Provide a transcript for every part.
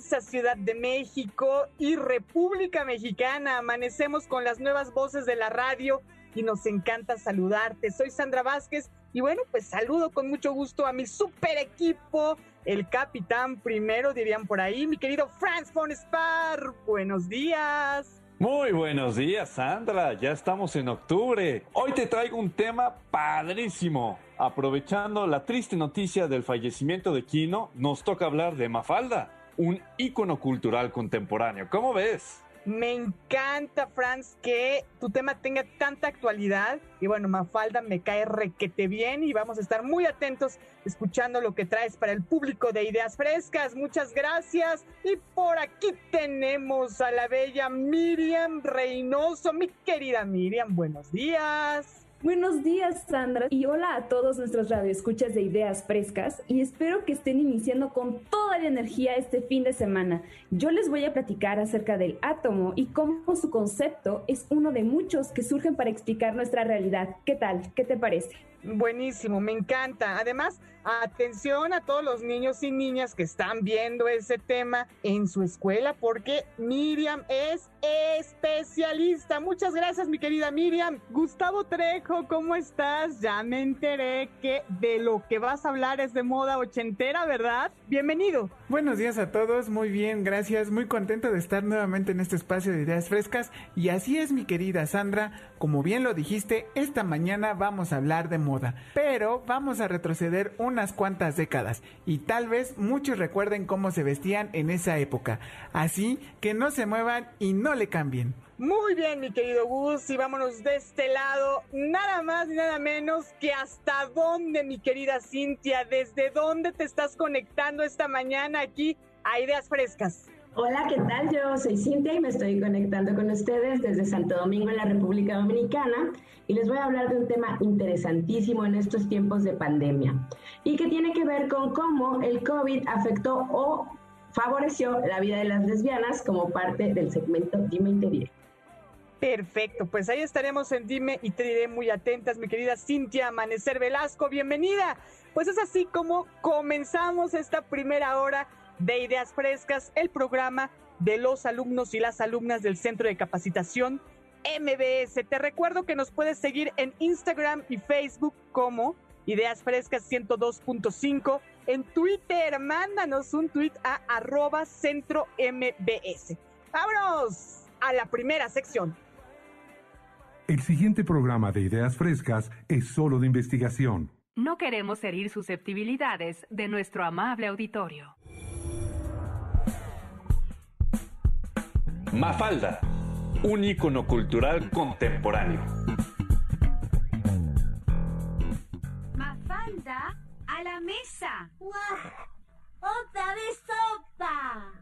Ciudad de México y República Mexicana. Amanecemos con las nuevas voces de la radio y nos encanta saludarte. Soy Sandra Vázquez y bueno, pues saludo con mucho gusto a mi super equipo, el capitán primero, dirían por ahí, mi querido Franz von Spar. Buenos días. Muy buenos días, Sandra. Ya estamos en octubre. Hoy te traigo un tema padrísimo. Aprovechando la triste noticia del fallecimiento de Kino, nos toca hablar de Mafalda, un ícono cultural contemporáneo. ¿Cómo ves? Me encanta, Franz, que tu tema tenga tanta actualidad. Y bueno, Mafalda me cae requete bien y vamos a estar muy atentos escuchando lo que traes para el público de Ideas Frescas. Muchas gracias. Y por aquí tenemos a la bella Miriam Reynoso. Mi querida Miriam, buenos días. Buenos días, Sandra, y hola a todos nuestros radioescuchas de Ideas Frescas, y espero que estén iniciando con toda la energía este fin de semana. Yo les voy a platicar acerca del átomo y cómo su concepto es uno de muchos que surgen para explicar nuestra realidad. ¿Qué tal? ¿Qué te parece? Buenísimo, me encanta. Además, atención a todos los niños y niñas que están viendo ese tema en su escuela, porque Miriam es especialista. Muchas gracias, mi querida Miriam. Gustavo Trejo, ¿cómo estás? Ya me enteré que de lo que vas a hablar es de moda ochentera, ¿verdad? Bienvenido. Buenos días a todos, muy bien, gracias. Muy contento de estar nuevamente en este espacio de ideas frescas. Y así es, mi querida Sandra, como bien lo dijiste, esta mañana vamos a hablar de moda pero vamos a retroceder unas cuantas décadas y tal vez muchos recuerden cómo se vestían en esa época. Así que no se muevan y no le cambien. Muy bien, mi querido Gus, y vámonos de este lado, nada más ni nada menos que hasta dónde, mi querida Cintia, desde dónde te estás conectando esta mañana aquí a Ideas Frescas. Hola, ¿qué tal? Yo soy Cintia y me estoy conectando con ustedes desde Santo Domingo en la República Dominicana y les voy a hablar de un tema interesantísimo en estos tiempos de pandemia y que tiene que ver con cómo el COVID afectó o favoreció la vida de las lesbianas como parte del segmento Dime y Te Diré. Perfecto, pues ahí estaremos en Dime y Te Diré muy atentas, mi querida Cintia Amanecer Velasco, bienvenida. Pues es así como comenzamos esta primera hora de Ideas Frescas, el programa de los alumnos y las alumnas del Centro de Capacitación MBS. Te recuerdo que nos puedes seguir en Instagram y Facebook como Ideas Frescas 102.5. En Twitter, mándanos un tweet a arroba centro MBS. Vámonos a la primera sección. El siguiente programa de Ideas Frescas es solo de investigación. No queremos herir susceptibilidades de nuestro amable auditorio. Mafalda, un ícono cultural contemporáneo. Mafalda, a la mesa. ¡Otra vez sopa!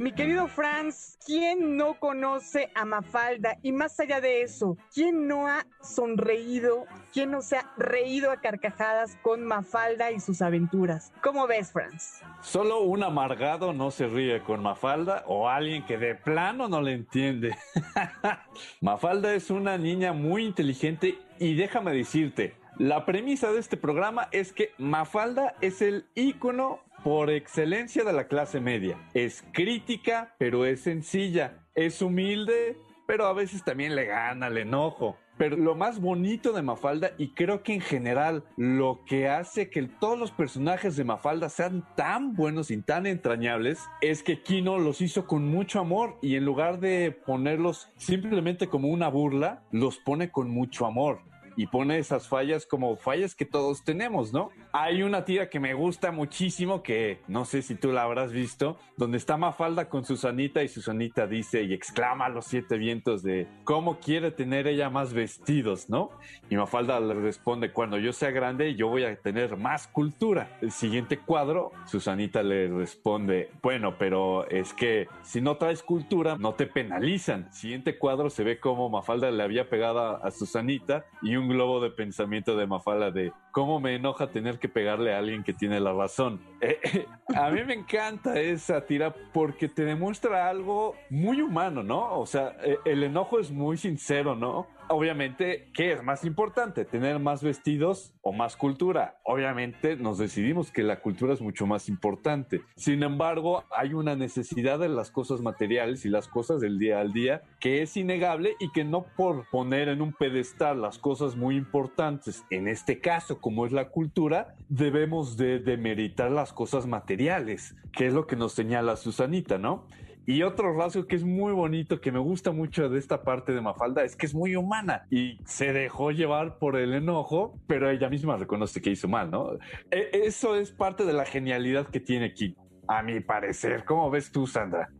Mi querido Franz, ¿quién no conoce a Mafalda? Y más allá de eso, ¿quién no ha sonreído? ¿Quién no se ha reído a carcajadas con Mafalda y sus aventuras? ¿Cómo ves, Franz? Solo un amargado no se ríe con Mafalda o alguien que de plano no le entiende. Mafalda es una niña muy inteligente y déjame decirte, la premisa de este programa es que Mafalda es el ícono por excelencia de la clase media. Es crítica, pero es sencilla. Es humilde, pero a veces también le gana el enojo. Pero lo más bonito de Mafalda, y creo que en general lo que hace que todos los personajes de Mafalda sean tan buenos y tan entrañables, es que Kino los hizo con mucho amor y en lugar de ponerlos simplemente como una burla, los pone con mucho amor y pone esas fallas como fallas que todos tenemos, ¿no? Hay una tira que me gusta muchísimo que no sé si tú la habrás visto, donde está Mafalda con Susanita y Susanita dice y exclama a los siete vientos de cómo quiere tener ella más vestidos, ¿no? Y Mafalda le responde, cuando yo sea grande yo voy a tener más cultura. El siguiente cuadro, Susanita le responde, bueno, pero es que si no traes cultura no te penalizan. Siguiente cuadro se ve como Mafalda le había pegado a Susanita y un globo de pensamiento de Mafalda de cómo me enoja tener que pegarle a alguien que tiene la razón. Eh, eh, a mí me encanta esa tira porque te demuestra algo muy humano, ¿no? O sea, eh, el enojo es muy sincero, ¿no? Obviamente, ¿qué es más importante? ¿Tener más vestidos o más cultura? Obviamente nos decidimos que la cultura es mucho más importante. Sin embargo, hay una necesidad de las cosas materiales y las cosas del día al día que es innegable y que no por poner en un pedestal las cosas muy importantes, en este caso como es la cultura, debemos de demeritar las cosas materiales, que es lo que nos señala Susanita, ¿no? Y otro rasgo que es muy bonito, que me gusta mucho de esta parte de Mafalda, es que es muy humana y se dejó llevar por el enojo, pero ella misma reconoce que hizo mal, ¿no? E, eso es parte de la genialidad que tiene aquí, a mi parecer. ¿Cómo ves tú, Sandra?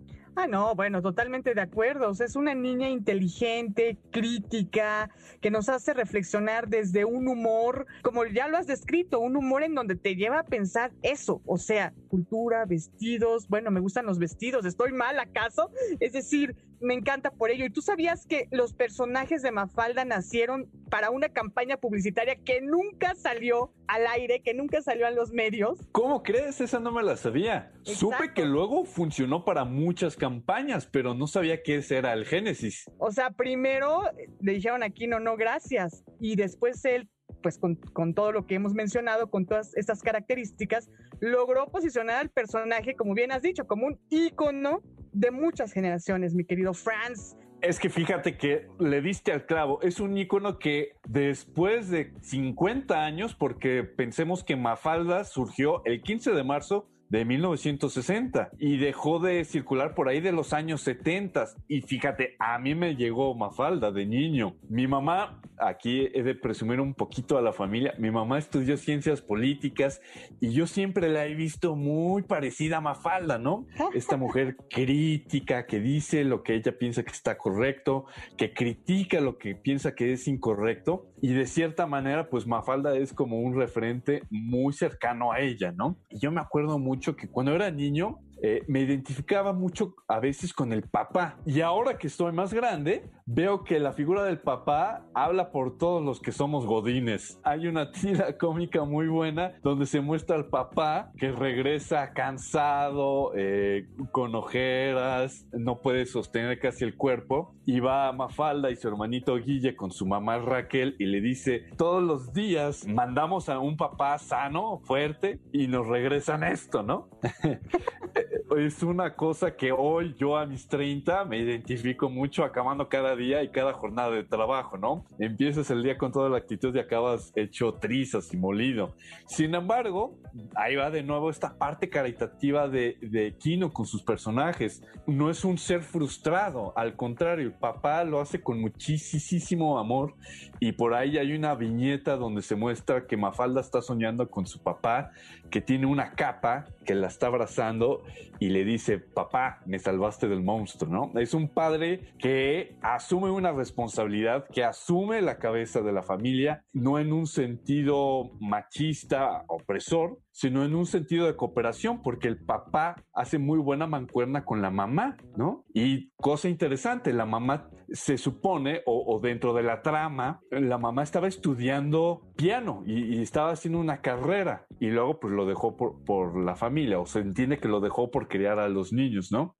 Ah, no, bueno, totalmente de acuerdo. O sea, es una niña inteligente, crítica, que nos hace reflexionar desde un humor, como ya lo has descrito, un humor en donde te lleva a pensar eso, o sea, cultura, vestidos, bueno, me gustan los vestidos, ¿estoy mal acaso? Es decir, me encanta por ello. ¿Y tú sabías que los personajes de Mafalda nacieron para una campaña publicitaria que nunca salió al aire, que nunca salió a los medios? ¿Cómo crees? Esa no me la sabía. Supe que luego funcionó para muchas campañas, pero no sabía que ese era el génesis. O sea, primero le dijeron aquí no, no, gracias. Y después él pues con, con, todo lo que hemos mencionado, con todas estas características, logró posicionar al personaje, como bien has dicho, como un ícono de muchas generaciones, mi querido Franz. Es que fíjate que le diste al clavo. Es un icono que después de 50 años, porque pensemos que Mafalda surgió el 15 de marzo de 1960 y dejó de circular por ahí de los años 70. Y fíjate, a mí me llegó Mafalda de niño. Mi mamá, aquí he de presumir un poquito a la familia, mi mamá estudió ciencias políticas y yo siempre la he visto muy parecida a Mafalda, ¿no? Esta mujer crítica que dice lo que ella piensa que está correcto, que critica lo que piensa que es incorrecto y de cierta manera pues Mafalda es como un referente muy cercano a ella, ¿no? Y yo me acuerdo mucho que cuando era niño eh, me identificaba mucho a veces con el papá. Y ahora que estoy más grande, veo que la figura del papá habla por todos los que somos godines. Hay una tira cómica muy buena donde se muestra al papá que regresa cansado, eh, con ojeras, no puede sostener casi el cuerpo. Y va a Mafalda y su hermanito Guille con su mamá Raquel y le dice, todos los días mandamos a un papá sano, fuerte, y nos regresan esto, ¿no? es una cosa que hoy yo a mis 30 me identifico mucho acabando cada día y cada jornada de trabajo, ¿no? Empiezas el día con toda la actitud y acabas hecho trizas y molido. Sin embargo, ahí va de nuevo esta parte caritativa de, de Kino con sus personajes. No es un ser frustrado, al contrario, el papá lo hace con muchísimo amor y por ahí hay una viñeta donde se muestra que Mafalda está soñando con su papá, que tiene una capa que la está abrazando y le dice, papá, me salvaste del monstruo, ¿no? Es un padre que asume una responsabilidad, que asume la cabeza de la familia, no en un sentido machista, opresor, sino en un sentido de cooperación, porque el papá hace muy buena mancuerna con la mamá, ¿no? Y cosa interesante, la mamá se supone, o, dentro de la trama, la mamá estaba estudiando piano y, estaba haciendo una carrera y luego pues lo dejó por, por, la familia, o se entiende que lo dejó por criar a los niños, ¿no?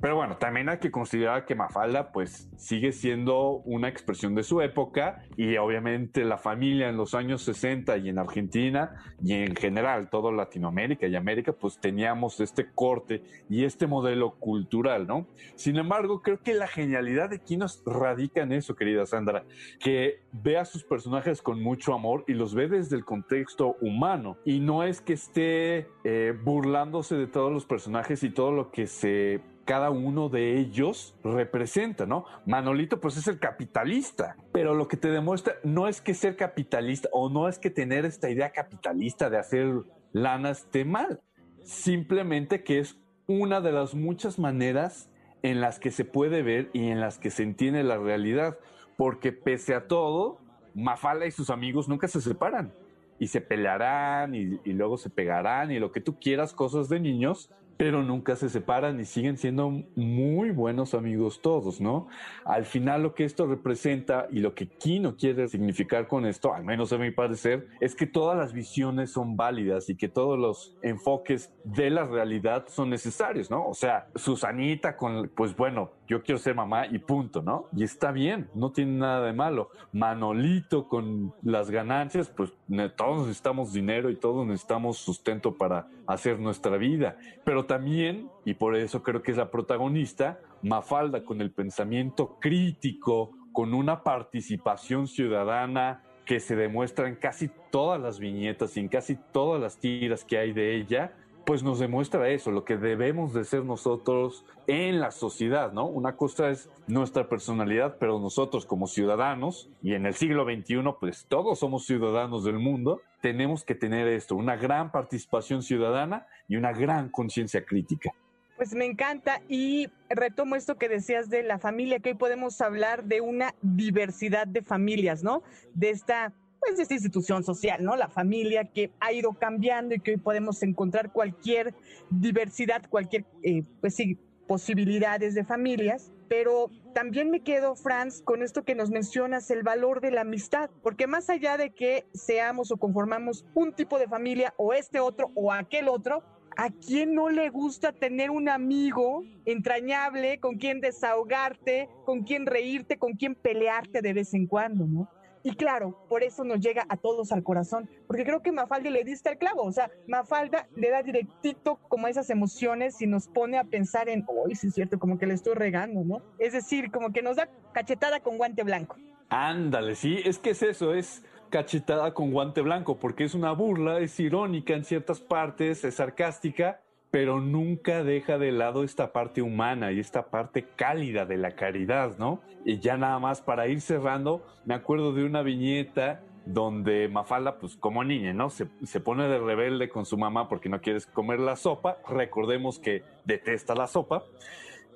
Pero bueno, también hay que considerar que Mafalda pues sigue siendo una expresión de su época y obviamente la familia en los años 60 y en Argentina y en general todo Latinoamérica y América pues teníamos este corte y este modelo cultural, ¿no? Sin embargo, creo que la genialidad de Kinos radica en eso, querida Sandra, que ve a sus personajes con mucho amor y los ve desde el contexto humano y no es que esté eh, burlándose de todos los personajes y todo lo que se cada uno de ellos representa, ¿no? Manolito pues es el capitalista, pero lo que te demuestra no es que ser capitalista o no es que tener esta idea capitalista de hacer lana esté mal, simplemente que es una de las muchas maneras en las que se puede ver y en las que se entiende la realidad, porque pese a todo, Mafala y sus amigos nunca se separan. Y se pelearán y, y luego se pegarán y lo que tú quieras, cosas de niños, pero nunca se separan y siguen siendo muy buenos amigos todos, ¿no? Al final lo que esto representa y lo que Kino quiere significar con esto, al menos a mi parecer, es que todas las visiones son válidas y que todos los enfoques de la realidad son necesarios, ¿no? O sea, Susanita con, pues bueno, yo quiero ser mamá y punto, ¿no? Y está bien, no tiene nada de malo. Manolito con las ganancias, pues todos necesitamos dinero y todos necesitamos sustento para hacer nuestra vida, pero también, y por eso creo que es la protagonista, Mafalda con el pensamiento crítico, con una participación ciudadana que se demuestra en casi todas las viñetas y en casi todas las tiras que hay de ella, pues nos demuestra eso, lo que debemos de ser nosotros en la sociedad, ¿no? Una cosa es nuestra personalidad, pero nosotros como ciudadanos, y en el siglo XXI, pues todos somos ciudadanos del mundo, tenemos que tener esto, una gran participación ciudadana y una gran conciencia crítica. Pues me encanta y retomo esto que decías de la familia, que hoy podemos hablar de una diversidad de familias, ¿no? De esta pues, esta institución social, ¿no? La familia que ha ido cambiando y que hoy podemos encontrar cualquier diversidad, cualquier, eh, pues sí, posibilidades de familias, pero también me quedo, Franz, con esto que nos mencionas, el valor de la amistad, porque más allá de que seamos o conformamos un tipo de familia o este otro o aquel otro, ¿a quién no le gusta tener un amigo entrañable con quien desahogarte, con quien reírte, con quien pelearte de vez en cuando, ¿no? Y claro, por eso nos llega a todos al corazón, porque creo que Mafalda le diste el clavo, o sea, Mafalda le da directito como esas emociones y nos pone a pensar en, uy, sí es cierto, como que le estoy regando, ¿no? Es decir, como que nos da cachetada con guante blanco. Ándale, sí, es que es eso, es cachetada con guante blanco, porque es una burla, es irónica en ciertas partes, es sarcástica, pero nunca deja de lado esta parte humana y esta parte cálida de la caridad, ¿no? Y ya nada más para ir cerrando, me acuerdo de una viñeta donde Mafalda, pues como niña, ¿no? Se, pone de rebelde con su mamá porque no quiere comer la sopa. Recordemos que detesta la sopa.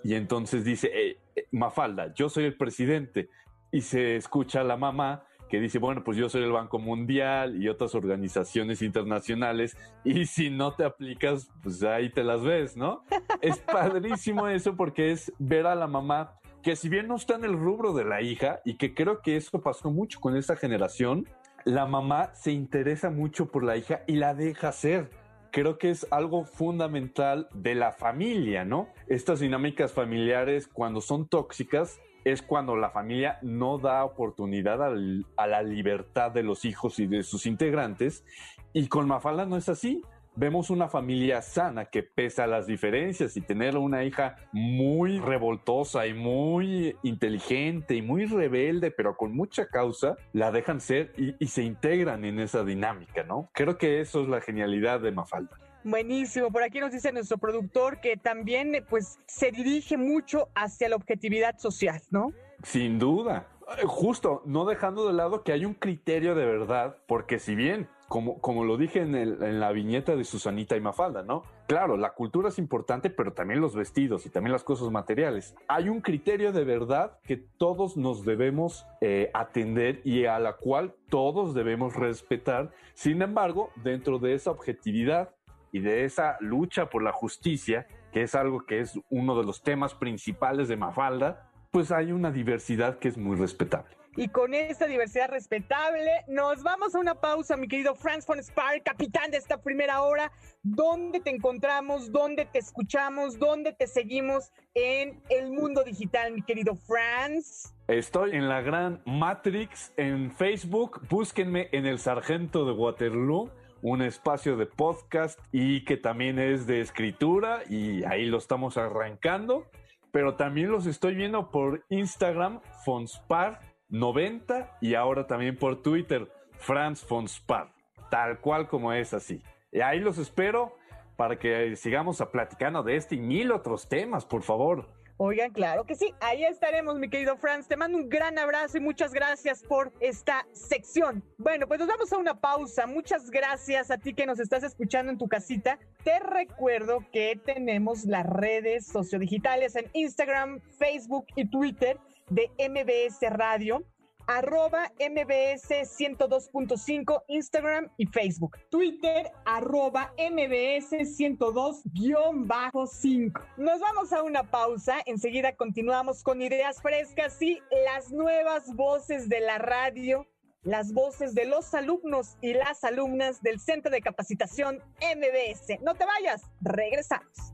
Y entonces dice, eh, eh, Mafalda, yo soy el presidente. Y se escucha a la mamá que dice, bueno, pues yo soy el Banco Mundial y otras organizaciones internacionales y si no te aplicas, pues ahí te las ves, ¿no? Es padrísimo eso porque es ver a la mamá que si bien no está en el rubro de la hija y que creo que eso pasó mucho con esta generación, la mamá se interesa mucho por la hija y la deja ser creo que es algo fundamental de la familia, ¿no? Estas dinámicas familiares cuando son tóxicas es cuando la familia no da oportunidad a la libertad de los hijos y de sus integrantes. Y con Mafalda no es así. Vemos una familia sana que pese a las diferencias y tener una hija muy revoltosa y muy inteligente y muy rebelde, pero con mucha causa, la dejan ser y, y se integran en esa dinámica, ¿no? Creo que eso es la genialidad de Mafalda. Buenísimo. Por aquí nos dice nuestro productor que también pues se dirige mucho hacia la objetividad social, ¿no? Sin duda. Eh, justo, no dejando de lado que hay un criterio de verdad, porque si bien, como, como lo dije en la viñeta de Susanita y Mafalda, ¿no? Claro, la cultura es importante, pero también los vestidos y también las cosas materiales. Hay un criterio de verdad que todos nos debemos eh, atender y a la cual todos debemos respetar. Sin embargo, dentro de esa objetividad y de esa lucha por la justicia, que es algo que es uno de los temas principales de Mafalda, pues hay una diversidad que es muy respetable. y con esta diversidad respetable. Nos vamos a una pausa, mi querido Franz von Spar, capitán de esta primera hora. ¿Dónde te encontramos? ¿Dónde te escuchamos? ¿Dónde te seguimos en el mundo digital, mi querido Franz? Estoy en la gran Matrix en Facebook. Búsquenme en el Sargento de Waterloo un espacio de podcast y que también es de escritura y ahí lo estamos arrancando. Pero también los estoy viendo por Instagram, Fonspar90 y ahora también por Twitter, Franz Fonspar. Tal cual como es así. Y ahí los espero para que sigamos a platicando de este y mil otros temas, por favor. Oigan, claro que sí, ahí estaremos, mi querido Franz. Te mando un gran abrazo y muchas gracias por esta sección. Bueno, pues nos vamos a una pausa. Muchas gracias a ti que nos estás escuchando en tu casita. Te recuerdo que tenemos las redes sociodigitales en Instagram, Facebook y Twitter de MBS Radio arroba MBS 102.5 Instagram y Facebook. Twitter arroba MBS 102-5. Nos vamos a una pausa. Enseguida continuamos con ideas frescas y las nuevas voces de la radio. Las voces de los alumnos y las alumnas del Centro de Capacitación MBS. No te vayas, regresamos.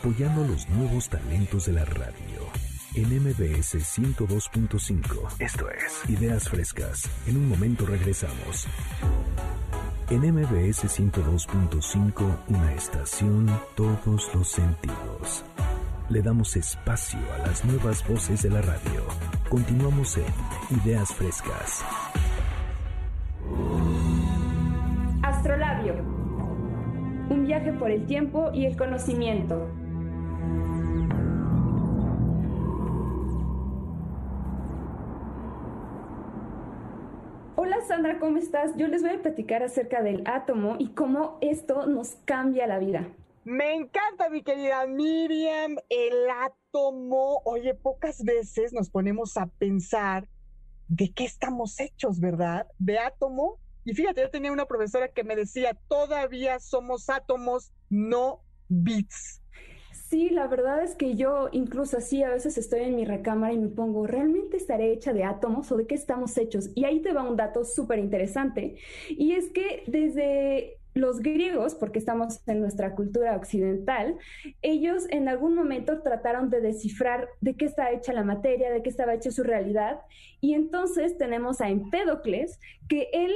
Apoyando los nuevos talentos de la radio. En MBS 102.5. Esto es Ideas Frescas. En un momento regresamos. En MBS 102.5, una estación, todos los sentidos. Le damos espacio a las nuevas voces de la radio. Continuamos en Ideas Frescas. Astrolabio. Un viaje por el tiempo y el conocimiento. Hola Sandra, ¿cómo estás? Yo les voy a platicar acerca del átomo y cómo esto nos cambia la vida. Me encanta, mi querida Miriam, el átomo. Oye, pocas veces nos ponemos a pensar de qué estamos hechos, ¿verdad? De átomo. Y fíjate, yo tenía una profesora que me decía, todavía somos átomos, no bits. Sí, la verdad es que yo incluso así a veces estoy en mi recámara y me pongo, ¿realmente estaré hecha de átomos o de qué estamos hechos? Y ahí te va un dato súper interesante. Y es que desde los griegos, porque estamos en nuestra cultura occidental, ellos en algún momento trataron de descifrar de qué está hecha la materia, de qué estaba hecha su realidad. Y entonces tenemos a Empédocles, que él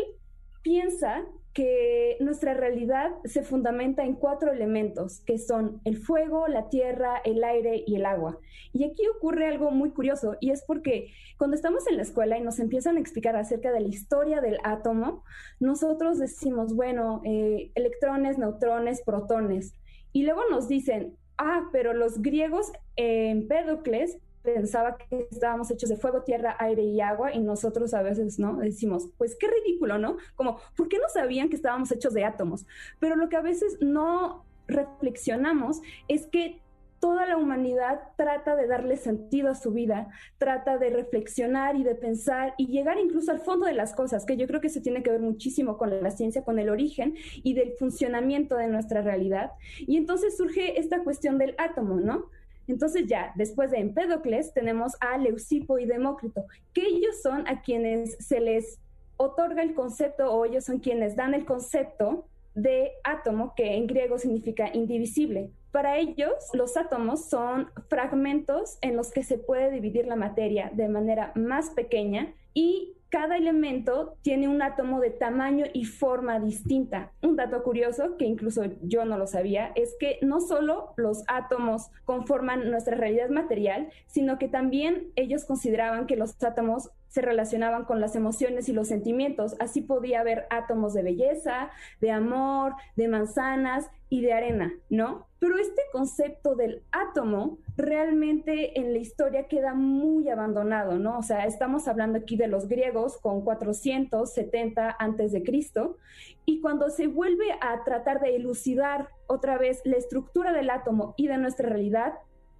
piensa que nuestra realidad se fundamenta en cuatro elementos, que son el fuego, la tierra, el aire y el agua. Y aquí ocurre algo muy curioso, y es porque cuando estamos en la escuela y nos empiezan a explicar acerca de la historia del átomo, nosotros decimos, bueno, eh, electrones, neutrones, protones. Y luego nos dicen, ah, pero los griegos en Empédocles pensaba que estábamos hechos de fuego, tierra, aire y agua y nosotros a veces, ¿no? Decimos, pues qué ridículo, ¿no? Como, ¿por qué no sabían que estábamos hechos de átomos? Pero lo que a veces no reflexionamos es que toda la humanidad trata de darle sentido a su vida, trata de reflexionar y de pensar y llegar incluso al fondo de las cosas, que yo creo que se tiene que ver muchísimo con la ciencia, con el origen y del funcionamiento de nuestra realidad. Y entonces surge esta cuestión del átomo, ¿no? Entonces ya, después de Empédocles, tenemos a Leucipo y Demócrito, que ellos son a quienes se les otorga el concepto o ellos son quienes dan el concepto de átomo, que en griego significa indivisible. Para ellos, los átomos son fragmentos en los que se puede dividir la materia de manera más pequeña y cada elemento tiene un átomo de tamaño y forma distinta. Un dato curioso, que incluso yo no lo sabía, es que no solo los átomos conforman nuestra realidad material, sino que también ellos consideraban que los átomos se relacionaban con las emociones y los sentimientos. Así podía haber átomos de belleza, de amor, de manzanas y de arena, ¿no? Pero este concepto del átomo realmente en la historia queda muy abandonado, ¿no? O sea, estamos hablando aquí de los griegos con 470 antes de Cristo y cuando se vuelve a tratar de elucidar otra vez la estructura del átomo y de nuestra realidad,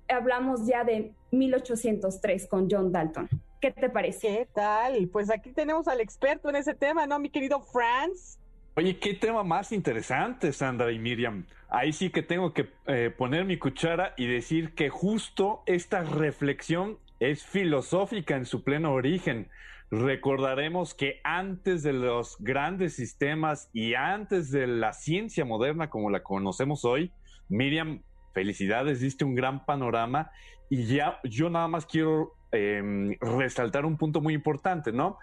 hablamos ya de 1803 con John Dalton. ¿Qué te parece? ¿Qué tal? Pues aquí tenemos al experto en ese tema, ¿no, mi querido Franz? Oye, qué tema más interesante, Sandra y Miriam. Ahí sí que tengo que eh, poner mi cuchara y decir que justo esta reflexión es filosófica en su pleno origen. Recordaremos que antes de los grandes sistemas y antes de la ciencia moderna como la conocemos hoy, Miriam, felicidades, diste un gran panorama y ya yo nada más quiero em, resaltar un punto muy importante, ¿no?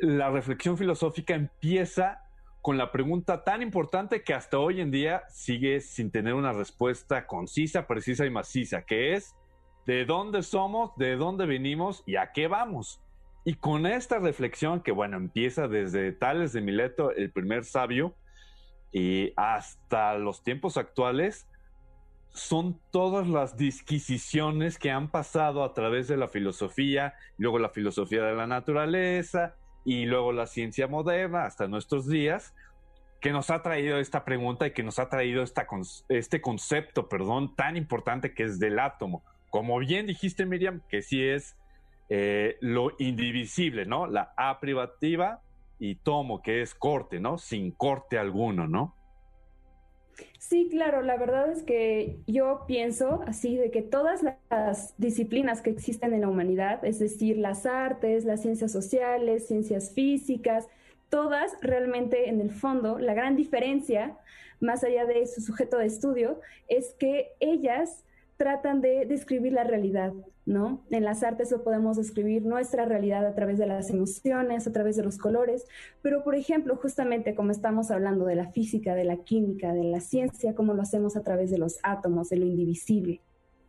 La reflexión filosófica empieza con la pregunta tan importante que hasta hoy en día sigue sin tener una respuesta concisa, precisa y maciza, que es ¿de dónde somos, de dónde venimos y a qué vamos? Y con esta reflexión que, bueno, empieza desde Tales de Mileto, el primer sabio, y hasta los tiempos actuales, son todas las disquisiciones que han pasado a través de la filosofía, luego la filosofía de la naturaleza, y luego la ciencia moderna hasta nuestros días, que nos ha traído esta pregunta y que nos ha traído esta, este concepto, perdón, tan importante que es del átomo. Como bien dijiste, Miriam, que sí es eh, lo indivisible, ¿no? La A privativa y tomo, que es corte, ¿no? Sin corte alguno, ¿no? Sí, claro, la verdad es que yo pienso así de que todas las disciplinas que existen en la humanidad, es decir, las artes, las ciencias sociales, ciencias físicas, todas realmente en el fondo, la gran diferencia, más allá de su sujeto de estudio, es que ellas tratan de describir la realidad, ¿no? En las artes lo podemos describir nuestra realidad a través de las emociones, a través de los colores, pero por ejemplo, justamente como estamos hablando de la física, de la química, de la ciencia, como lo hacemos a través de los átomos, de lo indivisible.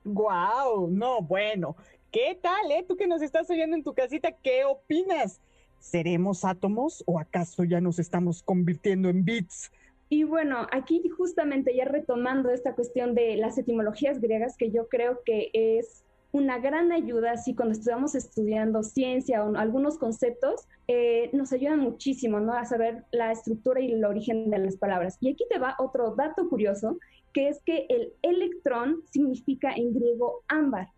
Guau, no, bueno, ¿qué tal, eh? Tú que nos estás oyendo en tu casita, ¿qué opinas? ¿Seremos átomos o acaso ya nos estamos convirtiendo en bits? Y bueno, aquí justamente ya retomando esta cuestión de las etimologías griegas, que yo creo que es una gran ayuda, así cuando estamos estudiando ciencia o algunos conceptos, eh, nos ayudan muchísimo, ¿no? A saber la estructura y el origen de las palabras. Y aquí te va otro dato curioso, que es que el electrón significa en griego ámbar.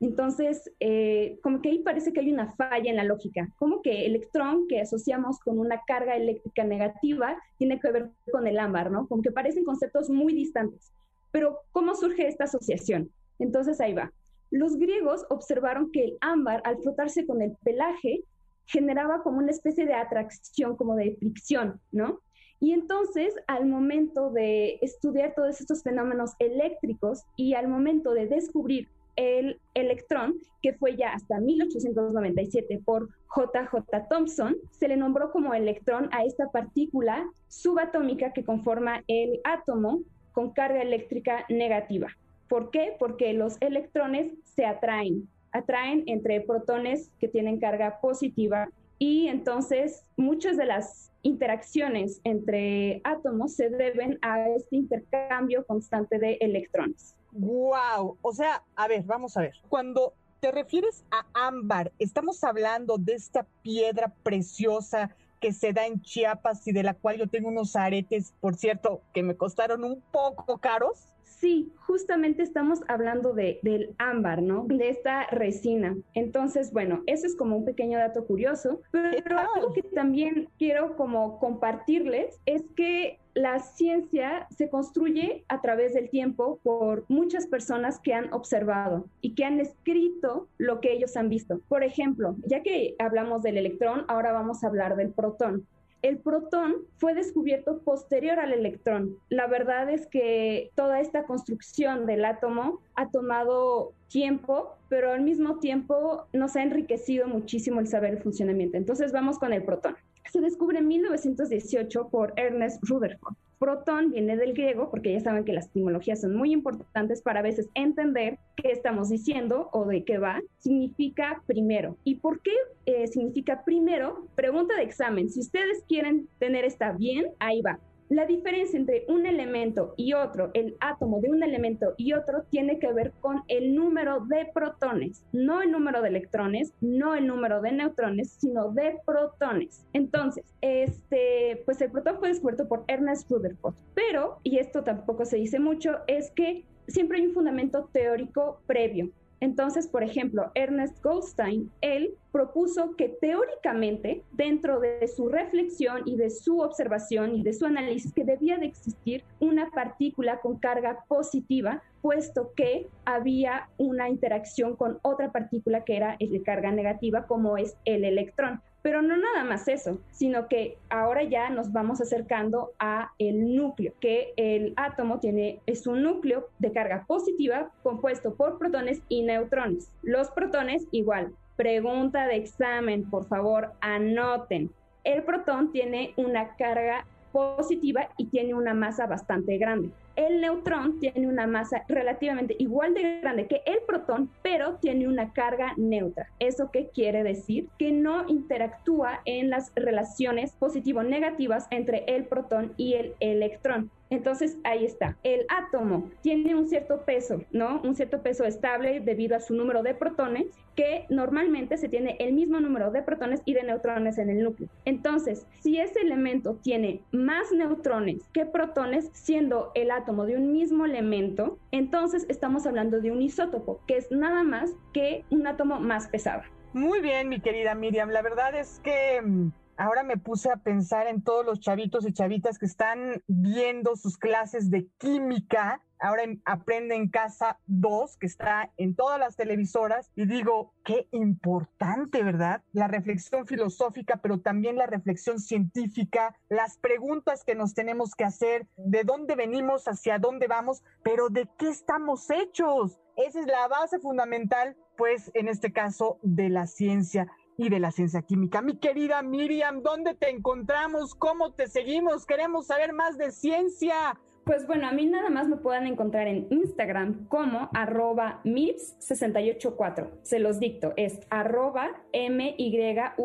Entonces, eh, como que ahí parece que hay una falla en la lógica, como que electrón que asociamos con una carga eléctrica negativa tiene que ver con el ámbar, ¿no? Como que parecen conceptos muy distantes. Pero, ¿cómo surge esta asociación? Entonces, ahí va. Los griegos observaron que el ámbar, al frotarse con el pelaje, generaba como una especie de atracción, como de fricción, ¿no? Y entonces, al momento de estudiar todos estos fenómenos eléctricos y al momento de descubrir el electrón, que fue ya hasta 1897 por J.J. Thompson, se le nombró como electrón a esta partícula subatómica que conforma el átomo con carga eléctrica negativa. ¿Por qué? Porque los electrones se atraen, atraen entre protones que tienen carga positiva y entonces muchas de las interacciones entre átomos se deben a este intercambio constante de electrones. Wow, o sea, a ver, vamos a ver. Cuando te refieres a ámbar, estamos hablando de esta piedra preciosa que se da en Chiapas y de la cual yo tengo unos aretes, por cierto, que me costaron un poco caros. Sí, justamente estamos hablando de, del ámbar, ¿no? De esta resina. Entonces, bueno, eso es como un pequeño dato curioso, pero algo que también quiero como compartirles es que la ciencia se construye a través del tiempo por muchas personas que han observado y que han escrito lo que ellos han visto. Por ejemplo, ya que hablamos del electrón, ahora vamos a hablar del protón. El protón fue descubierto posterior al electrón. La verdad es que toda esta construcción del átomo ha tomado tiempo, pero al mismo tiempo nos ha enriquecido muchísimo el saber el funcionamiento. Entonces vamos con el protón se descubre en 1918 por Ernest Rutherford. Protón viene del griego, porque ya saben que las etimologías son muy importantes para a veces entender qué estamos diciendo o de qué va. Significa primero. ¿Y por qué eh, significa primero? Pregunta de examen. Si ustedes quieren tener esta bien, ahí va. La diferencia entre un elemento y otro, el átomo de un elemento y otro, tiene que ver con el número de protones, no el número de electrones, no el número de neutrones, sino de protones. Entonces, este, pues el protón fue descubierto por Ernest Rutherford, pero, y esto tampoco se dice mucho, es que siempre hay un fundamento teórico previo. Entonces, por ejemplo, Ernest Goldstein, él propuso que teóricamente, dentro de su reflexión y de su observación y de su análisis, que debía de existir una partícula con carga positiva, puesto que había una interacción con otra partícula que era de carga negativa, como es el electrón. Pero no nada más eso, sino que ahora ya nos vamos acercando a el núcleo, que el átomo tiene es un núcleo de carga positiva compuesto por protones y neutrones. Los protones igual. Pregunta de examen, por favor, anoten. El protón tiene una carga positiva y tiene una masa bastante grande el neutrón tiene una masa relativamente igual de grande que el protón, pero tiene una carga neutra. ¿Eso qué quiere decir? Que no interactúa en las relaciones positivo-negativas entre el protón y el electrón. Entonces, ahí está. El átomo tiene un cierto peso, ¿no? Un cierto peso estable debido a su número de protones, que normalmente se tiene el mismo número de protones y de neutrones en el núcleo. Entonces, si ese elemento tiene más neutrones que protones, siendo el átomo de un mismo elemento, entonces estamos hablando de un isótopo, que es nada más que un átomo más pesado. Muy bien, mi querida Miriam. La verdad es que mm, ahora me puse a pensar en todos los chavitos y chavitas que están viendo sus clases de química. Ahora aprende en casa 2, que está en todas las televisoras, y digo, qué importante, ¿verdad? La reflexión filosófica, pero también la reflexión científica, las preguntas que nos tenemos que hacer, de dónde venimos, hacia dónde vamos, pero de qué estamos hechos. Esa es la base fundamental, pues en este caso, de la ciencia y de la ciencia química. Mi querida Miriam, ¿dónde te encontramos? ¿Cómo te seguimos? Queremos saber más de ciencia. Pues bueno, a mí nada más me pueden encontrar en Instagram como arroba MIPS684. Se los dicto, es arroba M-Y-V-E-S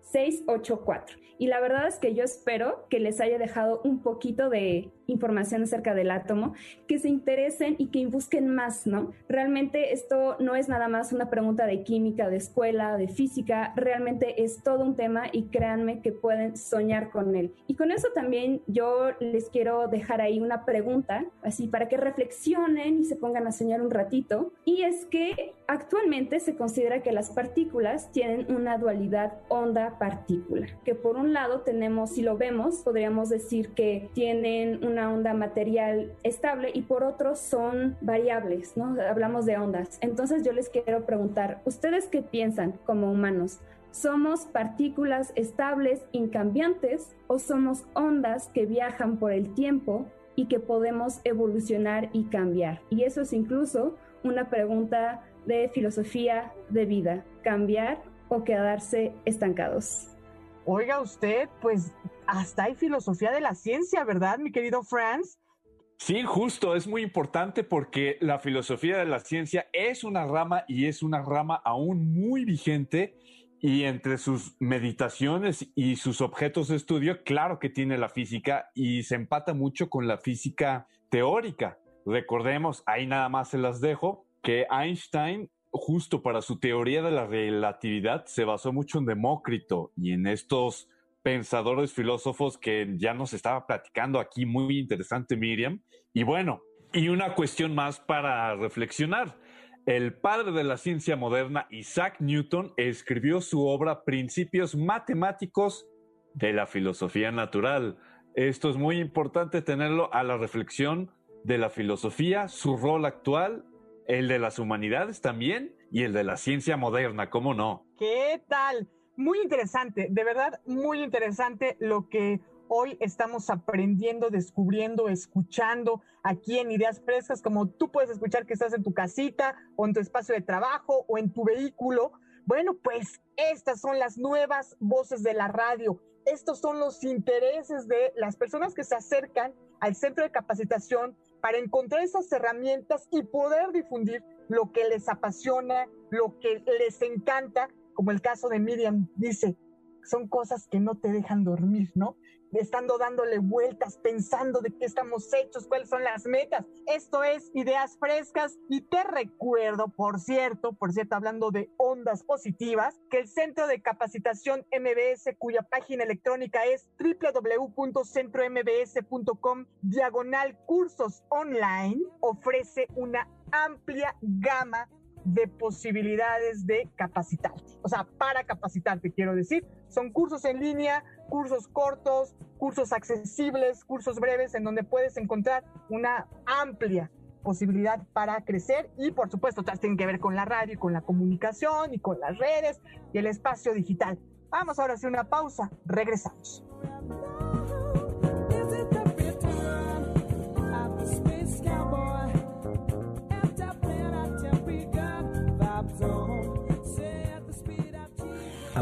684. Y la verdad es que yo espero que les haya dejado un poquito de información acerca del átomo, que se interesen y que busquen más, ¿no? Realmente esto no es nada más una pregunta de química, de escuela, de física, realmente es todo un tema y créanme que pueden soñar con él. Y con eso también yo les quiero dejar ahí una pregunta, así para que reflexionen y se pongan a soñar un ratito, y es que actualmente se considera que las partículas tienen una dualidad onda-partícula, que por un lado tenemos, si lo vemos, podríamos decir que tienen una onda material estable y por otro son variables, ¿no? Hablamos de ondas. Entonces yo les quiero preguntar, ¿ustedes qué piensan como humanos? ¿Somos partículas estables, incambiantes o somos ondas que viajan por el tiempo y que podemos evolucionar y cambiar? Y eso es incluso una pregunta de filosofía de vida, cambiar o quedarse estancados. Oiga usted, pues hasta hay filosofía de la ciencia, ¿verdad, mi querido Franz? Sí, justo, es muy importante porque la filosofía de la ciencia es una rama y es una rama aún muy vigente y entre sus meditaciones y sus objetos de estudio, claro que tiene la física y se empata mucho con la física teórica. Recordemos, ahí nada más se las dejo, que Einstein justo para su teoría de la relatividad se basó mucho en Demócrito y en estos pensadores filósofos que ya nos estaba platicando aquí, muy interesante Miriam. Y bueno, y una cuestión más para reflexionar. El padre de la ciencia moderna, Isaac Newton, escribió su obra Principios Matemáticos de la Filosofía Natural. Esto es muy importante tenerlo a la reflexión de la filosofía, su rol actual el de las humanidades también y el de la ciencia moderna, ¿cómo no? ¿Qué tal? Muy interesante, de verdad muy interesante lo que hoy estamos aprendiendo, descubriendo, escuchando aquí en Ideas Frescas, como tú puedes escuchar que estás en tu casita o en tu espacio de trabajo o en tu vehículo. Bueno, pues estas son las nuevas voces de la radio. Estos son los intereses de las personas que se acercan al centro de capacitación para encontrar esas herramientas y poder difundir lo que les apasiona, lo que les encanta, como el caso de Miriam dice, son cosas que no te dejan dormir, ¿no? Estando dándole vueltas, pensando de qué estamos hechos, cuáles son las metas. Esto es Ideas Frescas y te recuerdo, por cierto, por cierto, hablando de ondas positivas, que el Centro de Capacitación MBS, cuya página electrónica es www.centrombs.com diagonal cursos online, ofrece una amplia gama de posibilidades de capacitarte. O sea, para capacitarte, quiero decir. Son cursos en línea, cursos cortos, cursos accesibles, cursos breves, en donde puedes encontrar una amplia posibilidad para crecer y por supuesto todas tienen que ver con la radio y con la comunicación y con las redes y el espacio digital. Vamos ahora a hacer una pausa, regresamos.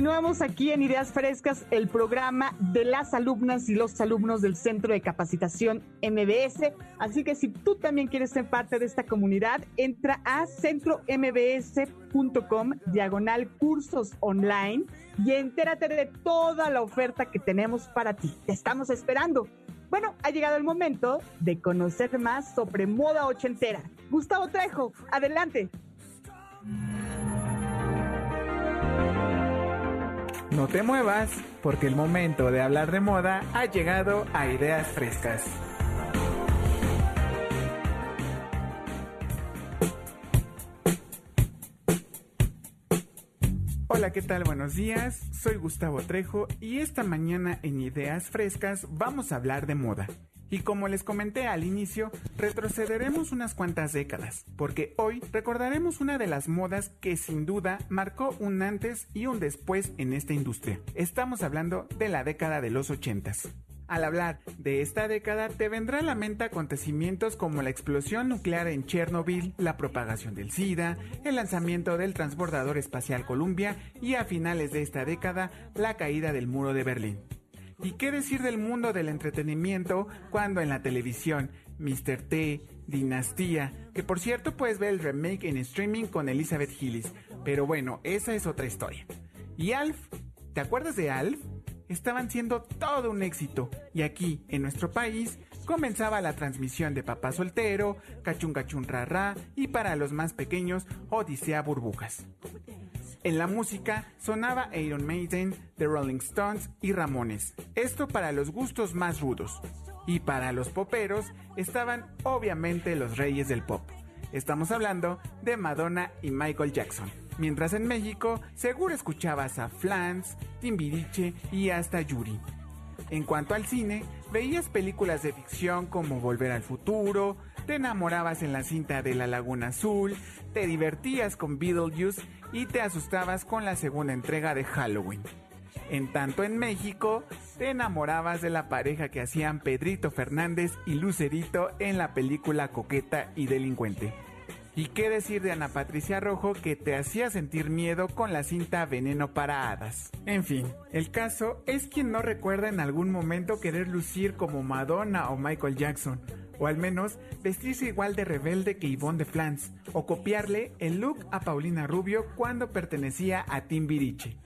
Continuamos aquí en Ideas Frescas, el programa de las alumnas y los alumnos del Centro de Capacitación MBS. Así que si tú también quieres ser parte de esta comunidad, entra a centrombs.com diagonal cursos online y entérate de toda la oferta que tenemos para ti. Te estamos esperando. Bueno, ha llegado el momento de conocer más sobre moda ochentera. Gustavo Trejo, adelante. No te muevas, porque el momento de hablar de moda ha llegado a ideas frescas. Hola, ¿qué tal? Buenos días, soy Gustavo Trejo y esta mañana en Ideas Frescas vamos a hablar de moda. Y como les comenté al inicio, retrocederemos unas cuantas décadas, porque hoy recordaremos una de las modas que sin duda marcó un antes y un después en esta industria. Estamos hablando de la década de los ochentas. Al hablar de esta década te vendrá a la mente acontecimientos como la explosión nuclear en Chernobyl, la propagación del SIDA, el lanzamiento del transbordador espacial Columbia y a finales de esta década la caída del muro de Berlín. ¿Y qué decir del mundo del entretenimiento cuando en la televisión Mr. T, Dinastía, que por cierto puedes ver el remake en streaming con Elizabeth Hillis, pero bueno, esa es otra historia. Y Alf, ¿te acuerdas de Alf? Estaban siendo todo un éxito y aquí, en nuestro país, comenzaba la transmisión de Papá Soltero, Cachun Cachun Rara y para los más pequeños, Odisea Burbujas. En la música sonaba Iron Maiden, The Rolling Stones y Ramones. Esto para los gustos más rudos. Y para los poperos estaban obviamente los reyes del pop. Estamos hablando de Madonna y Michael Jackson. Mientras en México seguro escuchabas a Flans, Timbiriche y hasta Yuri. En cuanto al cine, veías películas de ficción como Volver al Futuro, te enamorabas en la cinta de La Laguna Azul, te divertías con Beetlejuice y te asustabas con la segunda entrega de Halloween. En tanto en México, te enamorabas de la pareja que hacían Pedrito Fernández y Lucerito en la película Coqueta y Delincuente. ¿Y qué decir de Ana Patricia Rojo que te hacía sentir miedo con la cinta Veneno para Hadas? En fin, el caso es quien no recuerda en algún momento querer lucir como Madonna o Michael Jackson, o al menos vestirse igual de rebelde que Yvonne de Flans, o copiarle el look a Paulina Rubio cuando pertenecía a Timbiriche.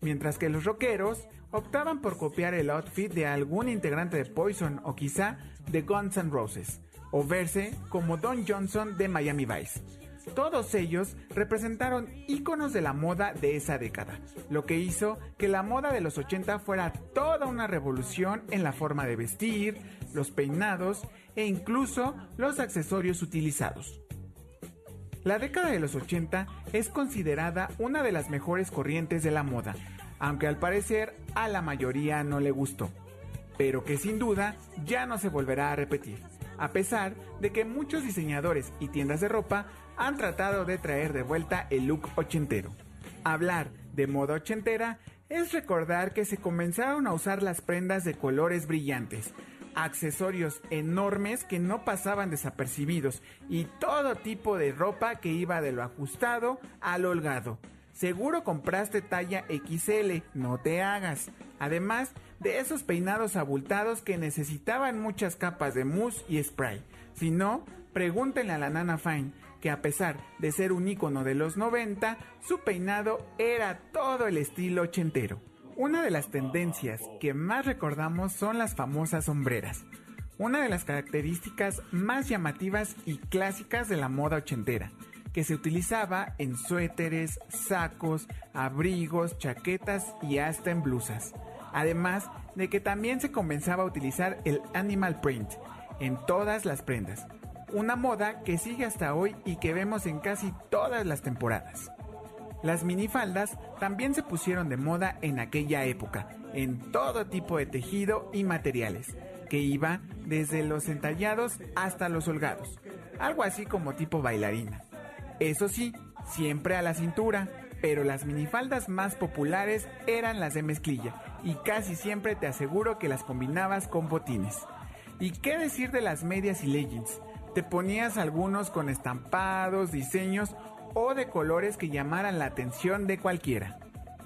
Mientras que los rockeros optaban por copiar el outfit de algún integrante de Poison o quizá de Guns N' Roses, o verse como Don Johnson de Miami Vice. Todos ellos representaron íconos de la moda de esa década, lo que hizo que la moda de los 80 fuera toda una revolución en la forma de vestir, los peinados e incluso los accesorios utilizados. La década de los 80 es considerada una de las mejores corrientes de la moda, aunque al parecer a la mayoría no le gustó, pero que sin duda ya no se volverá a repetir, a pesar de que muchos diseñadores y tiendas de ropa han tratado de traer de vuelta el look ochentero. Hablar de moda ochentera es recordar que se comenzaron a usar las prendas de colores brillantes, accesorios enormes que no pasaban desapercibidos y todo tipo de ropa que iba de lo ajustado al holgado. Seguro compraste talla XL, no te hagas. Además de esos peinados abultados que necesitaban muchas capas de mousse y spray. Si no, pregúntenle a la nana Fine, que a pesar de ser un ícono de los 90, su peinado era todo el estilo ochentero. Una de las tendencias que más recordamos son las famosas sombreras, una de las características más llamativas y clásicas de la moda ochentera, que se utilizaba en suéteres, sacos, abrigos, chaquetas y hasta en blusas. Además de que también se comenzaba a utilizar el animal print en todas las prendas, una moda que sigue hasta hoy y que vemos en casi todas las temporadas. Las minifaldas también se pusieron de moda en aquella época, en todo tipo de tejido y materiales, que iba desde los entallados hasta los holgados, algo así como tipo bailarina. Eso sí, siempre a la cintura, pero las minifaldas más populares eran las de mezclilla y casi siempre te aseguro que las combinabas con botines. ¿Y qué decir de las medias y leggings? Te ponías algunos con estampados, diseños o de colores que llamaran la atención de cualquiera.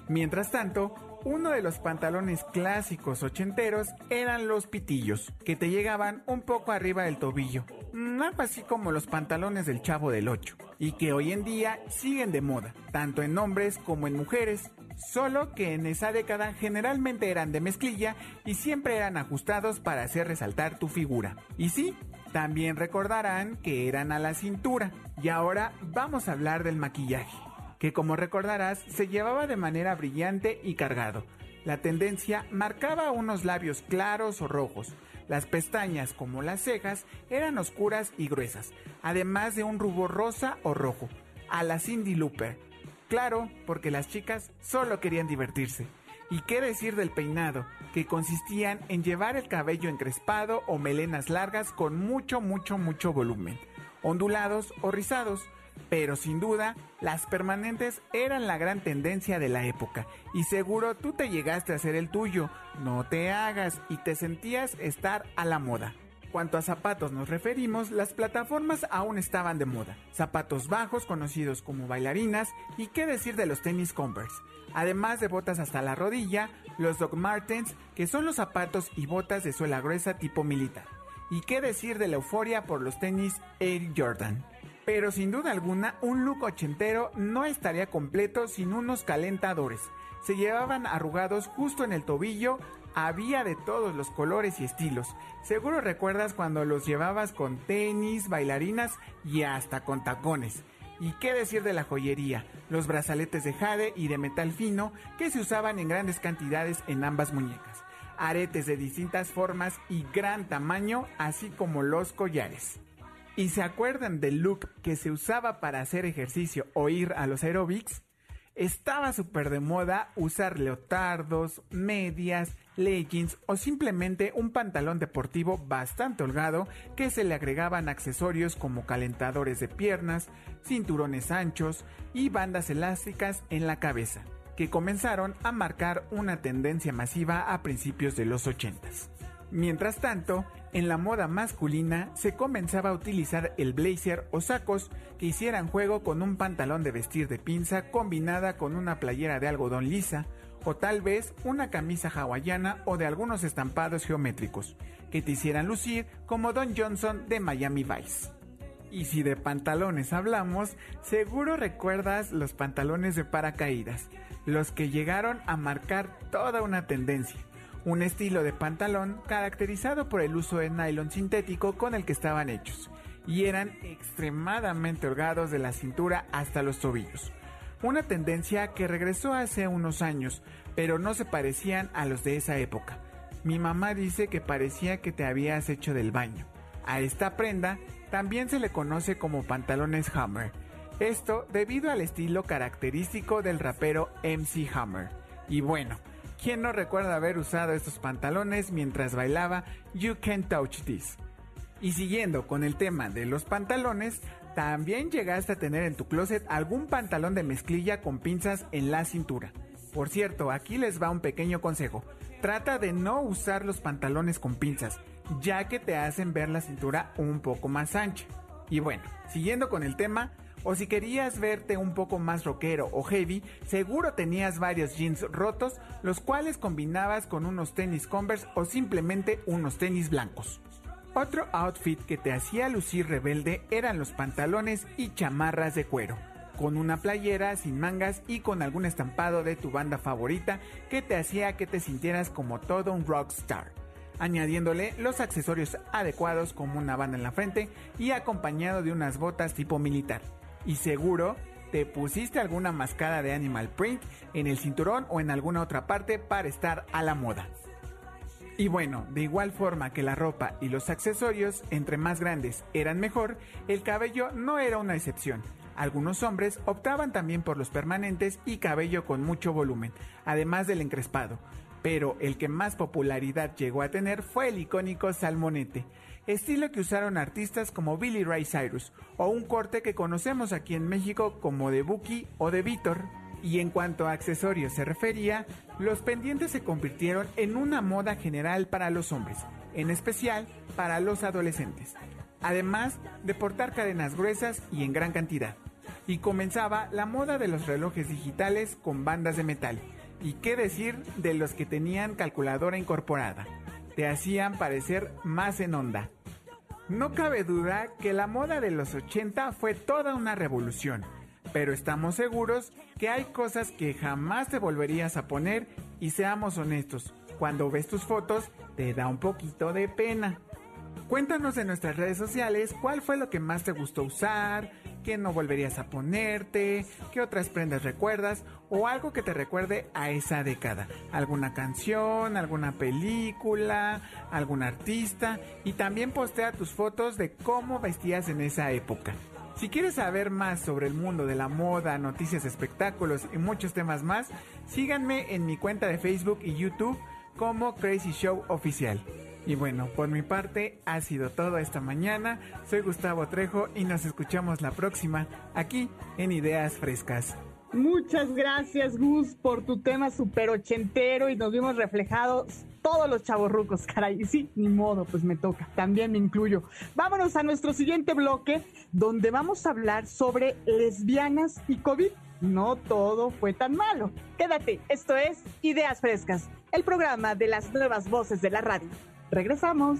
Mientras tanto, uno de los pantalones clásicos ochenteros eran los pitillos, que te llegaban un poco arriba del tobillo, algo así como los pantalones del chavo del 8, y que hoy en día siguen de moda, tanto en hombres como en mujeres, solo que en esa década generalmente eran de mezclilla y siempre eran ajustados para hacer resaltar tu figura. Y sí, también recordarán que eran a la cintura. Y ahora vamos a hablar del maquillaje, que como recordarás se llevaba de manera brillante y cargado. La tendencia marcaba unos labios claros o rojos. Las pestañas, como las cejas, eran oscuras y gruesas, además de un rubor rosa o rojo, a la Cindy Looper. Claro, porque las chicas solo querían divertirse. ¿Y qué decir del peinado? Que consistían en llevar el cabello encrespado o melenas largas con mucho, mucho, mucho volumen, ondulados o rizados. Pero sin duda, las permanentes eran la gran tendencia de la época y seguro tú te llegaste a hacer el tuyo, no te hagas y te sentías estar a la moda. Cuanto a zapatos nos referimos, las plataformas aún estaban de moda. Zapatos bajos conocidos como bailarinas y qué decir de los tenis Converse además de botas hasta la rodilla, los Doc Martens, que son los zapatos y botas de suela gruesa tipo militar. Y qué decir de la euforia por los tenis Air Jordan. Pero sin duda alguna, un look ochentero no estaría completo sin unos calentadores. Se llevaban arrugados justo en el tobillo, había de todos los colores y estilos. Seguro recuerdas cuando los llevabas con tenis, bailarinas y hasta con tacones. Y qué decir de la joyería, los brazaletes de jade y de metal fino que se usaban en grandes cantidades en ambas muñecas, aretes de distintas formas y gran tamaño, así como los collares. ¿Y se acuerdan del look que se usaba para hacer ejercicio o ir a los aerobics? Estaba súper de moda usar leotardos, medias, leggings o simplemente un pantalón deportivo bastante holgado que se le agregaban accesorios como calentadores de piernas, cinturones anchos y bandas elásticas en la cabeza, que comenzaron a marcar una tendencia masiva a principios de los 80. Mientras tanto, en la moda masculina se comenzaba a utilizar el blazer o sacos que hicieran juego con un pantalón de vestir de pinza combinada con una playera de algodón lisa o tal vez una camisa hawaiana o de algunos estampados geométricos que te hicieran lucir como Don Johnson de Miami Vice. Y si de pantalones hablamos, seguro recuerdas los pantalones de paracaídas, los que llegaron a marcar toda una tendencia un estilo de pantalón caracterizado por el uso de nylon sintético con el que estaban hechos, y eran extremadamente holgados de la cintura hasta los tobillos. Una tendencia que regresó hace unos años, pero no se parecían a los de esa época. Mi mamá dice que parecía que te habías hecho del baño. A esta prenda también se le conoce como pantalones Hammer. Esto debido al estilo característico del rapero MC Hammer. Y bueno, ¿Quién no recuerda haber usado estos pantalones mientras bailaba You Can't Touch This? Y siguiendo con el tema de los pantalones, también llegaste a tener en tu closet algún pantalón de mezclilla con pinzas en la cintura. Por cierto, aquí les va un pequeño consejo. Trata de no usar los pantalones con pinzas, ya que te hacen ver la cintura un poco más ancha. Y bueno, siguiendo con el tema, O si querías verte un poco más rockero o heavy, seguro tenías varios jeans rotos, los cuales combinabas con unos tenis Converse o simplemente unos tenis blancos. Otro outfit que te hacía lucir rebelde eran los pantalones y chamarras de cuero, con una playera sin mangas y con algún estampado de tu banda favorita que te hacía que te sintieras como todo un rockstar añadiéndole los accesorios adecuados como una banda en la frente y acompañado de unas botas tipo militar. Y seguro te pusiste alguna mascada de animal print en el cinturón o en alguna otra parte para estar a la moda. Y bueno, de igual forma que la ropa y los accesorios, entre más grandes eran mejor, el cabello no era una excepción. Algunos hombres optaban también por los permanentes y cabello con mucho volumen, además del encrespado, pero el que más popularidad llegó a tener fue el icónico salmonete, estilo que usaron artistas como Billy Ray Cyrus, o un corte que conocemos aquí en México como de Buki o de Vitor. Y en cuanto a accesorios se refería, los pendientes se convirtieron en una moda general para los hombres, en especial para los adolescentes, además de portar cadenas gruesas y en gran cantidad. Y comenzaba la moda de los relojes digitales con bandas de metal, y qué decir de los que tenían calculadora incorporada. Te hacían parecer más en onda. No cabe duda que la moda de los 80 fue toda una revolución, pero estamos seguros que hay cosas que jamás te volverías a poner y seamos honestos, cuando ves tus fotos te da un poquito de pena. Cuéntanos en nuestras redes sociales cuál fue lo que más te gustó usar, qué no volverías a ponerte, qué otras prendas recuerdas o algo que te recuerde a esa década. Alguna canción, alguna película, algún artista y también postea tus fotos de cómo vestías en esa época. Si quieres saber más sobre el mundo de la moda, noticias, espectáculos y muchos temas más, síganme en mi cuenta de Facebook y YouTube como Crazy Show Oficial. Y bueno, por mi parte ha sido todo esta mañana. Soy Gustavo Trejo y nos escuchamos la próxima aquí en Ideas Frescas. Muchas gracias Gus por tu tema super ochentero y nos vimos reflejados todos los chavorrucos, caray. Y sí, ni modo, pues me toca, también me incluyo. Vámonos a nuestro siguiente bloque donde vamos a hablar sobre lesbianas y COVID. No todo fue tan malo. Quédate, esto es Ideas Frescas, el programa de las nuevas voces de la radio. Regresamos.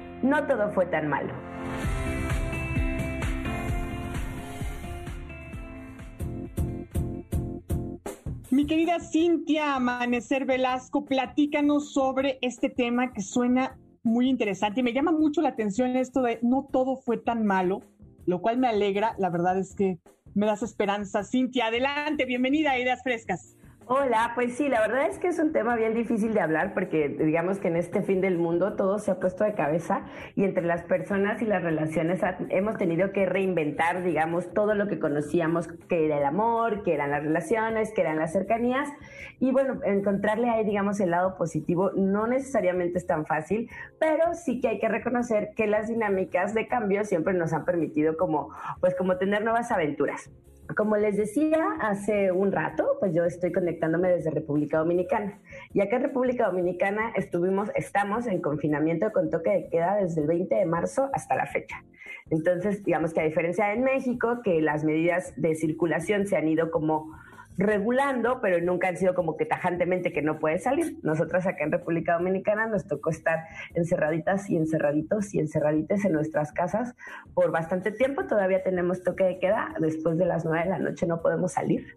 no todo fue tan malo. Mi querida Cintia Amanecer Velasco, platícanos sobre este tema que suena muy interesante y me llama mucho la atención esto de no todo fue tan malo, lo cual me alegra, la verdad es que me das esperanza. Cintia, adelante, bienvenida a Ideas Frescas. Hola, pues sí, la verdad es que es un tema bien difícil de hablar porque digamos que en este fin del mundo todo se ha puesto de cabeza y entre las personas y las relaciones hemos tenido que reinventar, digamos, todo lo que conocíamos que era el amor, que eran las relaciones, que eran las cercanías y bueno, encontrarle ahí, digamos, el lado positivo no necesariamente es tan fácil, pero sí que hay que reconocer que las dinámicas de cambio siempre nos han permitido como, pues como tener nuevas aventuras. Como les decía hace un rato, pues yo estoy conectándome desde República Dominicana. Y acá en República Dominicana estuvimos, estamos en confinamiento con toque de queda desde el 20 de marzo hasta la fecha. Entonces, digamos que a diferencia en México, que las medidas de circulación se han ido como regulando, pero nunca han sido como que tajantemente que no puede salir. Nosotras acá en República Dominicana nos tocó estar encerraditas y encerraditos y encerraditas en nuestras casas por bastante tiempo. Todavía tenemos toque de queda. Después de las nueve de la noche no podemos salir.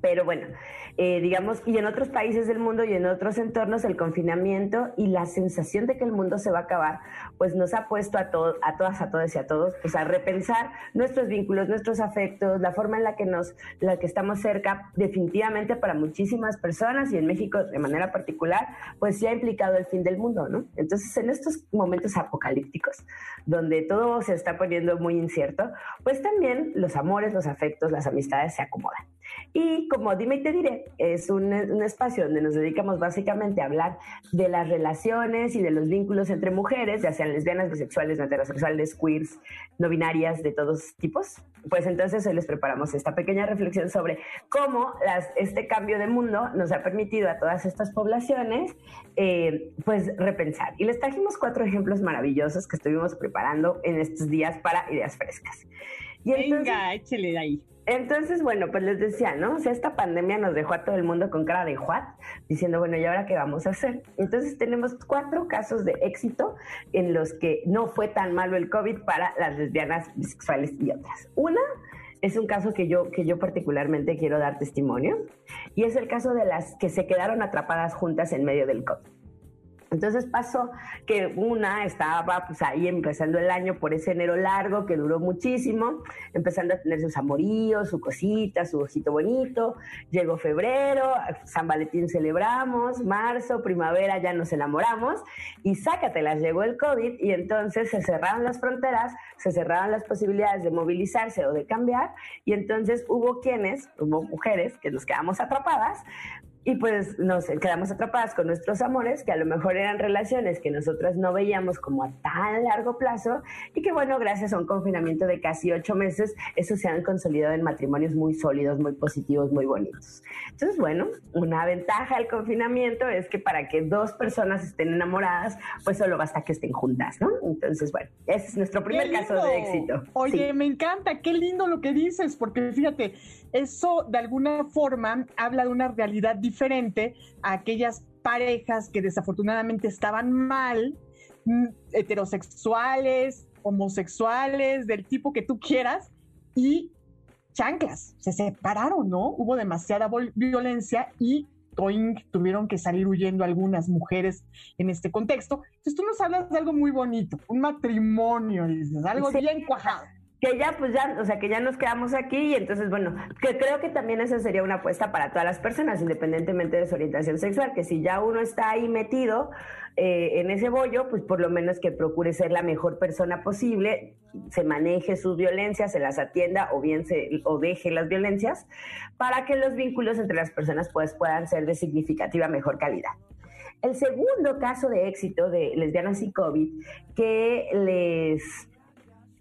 Pero bueno, eh, digamos, y en otros países del mundo y en otros entornos el confinamiento y la sensación de que el mundo se va a acabar, pues nos ha puesto a, todos, a todas, a todos y a todos, pues a repensar nuestros vínculos, nuestros afectos, la forma en la que nos, la que estamos cerca, definitivamente para muchísimas personas y en México de manera particular, pues sí ha implicado el fin del mundo, ¿no? Entonces, en estos momentos apocalípticos, donde todo se está poniendo muy incierto, pues también los amores, los afectos, las amistades se acomodan. Y como dime y te diré, es un, espacio donde nos dedicamos básicamente a hablar de las relaciones y de los vínculos entre mujeres, ya sean lesbianas, bisexuales, no heterosexuales, queers, no binarias, de todos tipos. Pues entonces hoy les preparamos esta pequeña reflexión sobre cómo este cambio de mundo nos ha permitido a todas estas poblaciones eh, pues repensar. Y les trajimos cuatro ejemplos maravillosos que estuvimos preparando en estos días para ideas frescas. Y Venga, échele de ahí. Entonces, bueno, pues les decía, ¿no? O sea, esta pandemia nos dejó a todo el mundo con cara de what, diciendo, bueno, ¿y ahora qué vamos a hacer? Entonces tenemos cuatro casos de éxito en los que no fue tan malo el COVID para las lesbianas, bisexuales y otras. Una es un caso que yo, que yo particularmente quiero dar testimonio y es el caso de las que se quedaron atrapadas juntas en medio del COVID. Entonces pasó que una estaba pues ahí empezando el año por ese enero largo que duró muchísimo, empezando a tener sus amoríos, su cosita, su ojito bonito. Llegó febrero, San Valentín celebramos, marzo, primavera ya nos enamoramos y sácatelas, llegó el COVID y entonces se cerraron las fronteras, se cerraron las posibilidades de movilizarse o de cambiar y entonces hubo quienes, hubo mujeres que nos quedamos atrapadas y pues nos quedamos atrapadas con nuestros amores, que a lo mejor eran relaciones que nosotras no veíamos como a tan largo plazo y que bueno, gracias a un confinamiento de casi ocho meses, eso se han consolidado en matrimonios muy sólidos, muy positivos, muy bonitos. Entonces, bueno, una ventaja del confinamiento es que para que dos personas estén enamoradas, pues solo basta que estén juntas, ¿no? Entonces, bueno, ese es nuestro primer caso de éxito. Oye, me encanta, qué lindo lo que dices, porque fíjate, eso de alguna forma habla de una realidad diferente a aquellas parejas que desafortunadamente estaban mal, mm, heterosexuales, homosexuales, del tipo que tú quieras, y chanclas, se separaron, ¿no? Hubo demasiada violencia y tuvieron que salir huyendo algunas mujeres en este contexto. Entonces tú nos hablas de algo muy bonito, un matrimonio, dices, algo bien cuajado que ya pues ya, o sea, que ya nos quedamos aquí y entonces, bueno, que creo que también esa sería una apuesta para todas las personas, independientemente de su orientación sexual, que si ya uno está ahí metido eh, en ese bollo, pues por lo menos que procure ser la mejor persona posible, se maneje sus violencias, se las atienda o bien se o deje las violencias, para que los vínculos entre las personas pues puedan ser de significativa mejor calidad. El segundo caso de éxito de lesbianas y COVID que les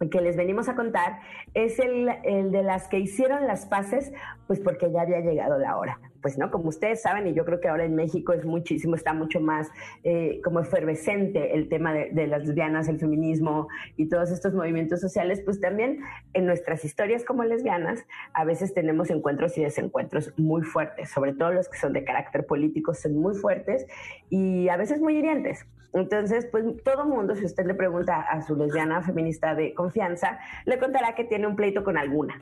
que les venimos a contar es el, de las que hicieron las paces, pues porque ya había llegado la hora. Pues, ¿no? Como ustedes saben, y yo creo que ahora en México es muchísimo, está mucho más eh, como efervescente el tema de, de, las lesbianas, el feminismo y todos estos movimientos sociales, pues también en nuestras historias como lesbianas a veces tenemos encuentros y desencuentros muy fuertes, sobre todo los que son de carácter político son muy fuertes y a veces muy hirientes. Entonces, pues todo mundo, si usted le pregunta a su lesbiana feminista de confianza, le contará que tiene un pleito con alguna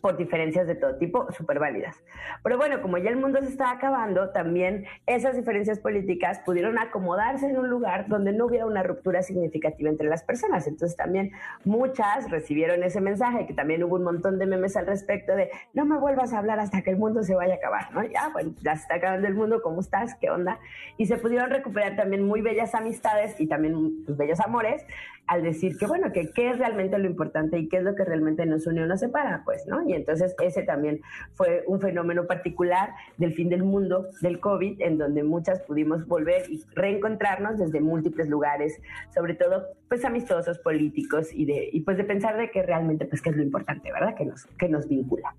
por diferencias de todo tipo, súper válidas. Pero bueno, como ya el mundo se está acabando, también esas diferencias políticas pudieron acomodarse en un lugar donde no hubiera una ruptura significativa entre las personas. Entonces también muchas recibieron ese mensaje, que también hubo un montón de memes al respecto de no me vuelvas a hablar hasta que el mundo se vaya a acabar, ¿no? Ya, bueno, ya se está acabando el mundo, ¿cómo estás? ¿Qué onda? Y se pudieron recuperar también muy bellas amistades y también pues, bellos amores al decir que, bueno, que qué es realmente lo importante y qué es lo que realmente nos une o nos separa, pues, ¿no? Y entonces ese también fue un fenómeno particular del fin del mundo, del COVID, en donde muchas pudimos volver y reencontrarnos desde múltiples lugares, sobre todo, pues, amistosos, políticos y de, y pues de pensar de que realmente, pues, qué es lo importante, ¿verdad? Que nos, que nos vincula.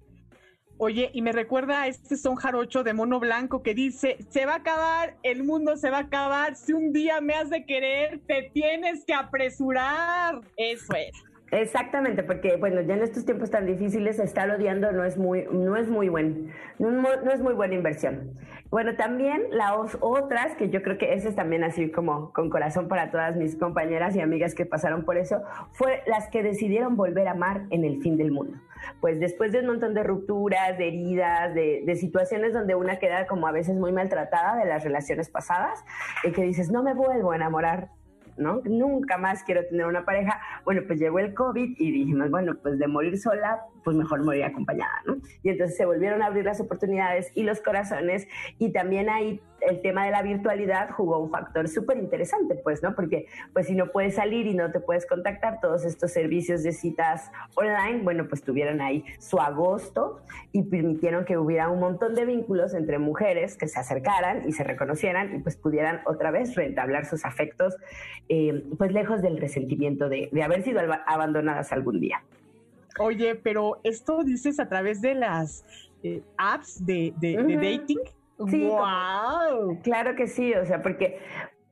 Oye, y me recuerda a este son jarocho de mono blanco que dice, se va a acabar, el mundo se va a acabar, si un día me has de querer, te tienes que apresurar. Eso era. Exactamente, porque bueno, ya en estos tiempos tan difíciles estar odiando no es muy, no es muy buen, no, no es muy buena inversión. Bueno, también las otras, que yo creo que ese es también así como con corazón para todas mis compañeras y amigas que pasaron por eso, fue las que decidieron volver a amar en el fin del mundo. Pues después de un montón de rupturas, de heridas, de, de situaciones donde una queda como a veces muy maltratada de las relaciones pasadas, y que dices, no me vuelvo a enamorar ¿no? Nunca más quiero tener una pareja. Bueno, pues llegó el COVID y dijimos, bueno, pues de morir sola, pues mejor morir acompañada, ¿no? Y entonces se volvieron a abrir las oportunidades y los corazones y también ahí el tema de la virtualidad jugó un factor súper interesante, pues, ¿no? Porque, pues, si no puedes salir y no te puedes contactar, todos estos servicios de citas online, bueno, pues tuvieron ahí su agosto y permitieron que hubiera un montón de vínculos entre mujeres que se acercaran y se reconocieran y pues pudieran otra vez rentablar sus afectos, eh, pues lejos del resentimiento de, de haber sido abandonadas algún día. Oye, pero esto dices a través de las eh, apps de, de, de dating. Sí, wow. Claro que sí, o sea, porque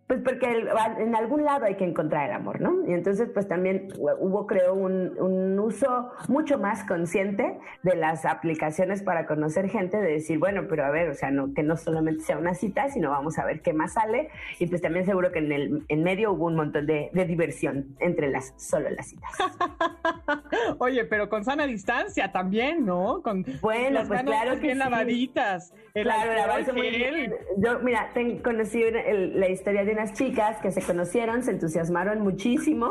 pues porque en algún lado hay que encontrar el amor, ¿no? Y entonces pues también hubo creo un, un, uso mucho más consciente de las aplicaciones para conocer gente, de decir, bueno, pero a ver, o sea, no, que no solamente sea una cita, sino vamos a ver qué más sale. Y pues también seguro que en el en medio hubo un montón de, de diversión entre las solo las citas. Oye, pero con sana distancia también, ¿no? Con bueno, las pues claro que bien lavaditas. claro, lavarse muy bien. Yo, mira, conocí la historia de unas chicas que se conocieron, se entusiasmaron muchísimo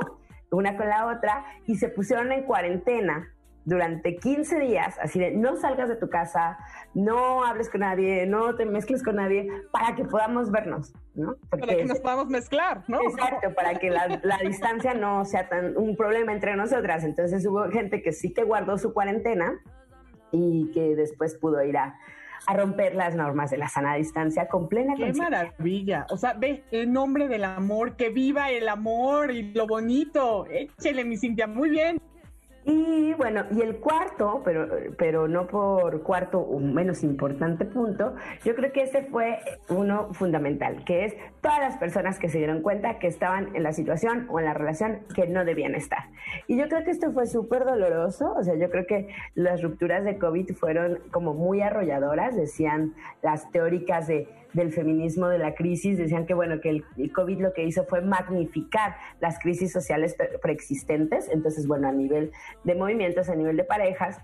una con la otra y se pusieron en cuarentena durante 15 días, así de no salgas de tu casa, no hables con nadie, no te mezcles con nadie, para que podamos vernos, ¿no? para que nos podamos mezclar, ¿no? Exacto, para que la, la, distancia no sea tan un problema entre nosotras. Entonces hubo gente que sí que guardó su cuarentena y que después pudo ir a, a romper las normas de la sana distancia con plena ¡Qué maravilla! O sea, ve, el nombre del amor, que viva el amor y lo bonito. Échele, mi Cintia, muy bien. Y bueno, y el cuarto, pero, pero no por cuarto un menos importante punto, yo creo que ese fue uno fundamental, que es todas las personas que se dieron cuenta que estaban en la situación o en la relación que no debían estar. Y yo creo que esto fue súper doloroso, o sea, yo creo que las rupturas de COVID fueron como muy arrolladoras, decían las teóricas de del feminismo de la crisis decían que bueno que el, COVID lo que hizo fue magnificar las crisis sociales preexistentes. Entonces bueno a nivel de movimientos a nivel de parejas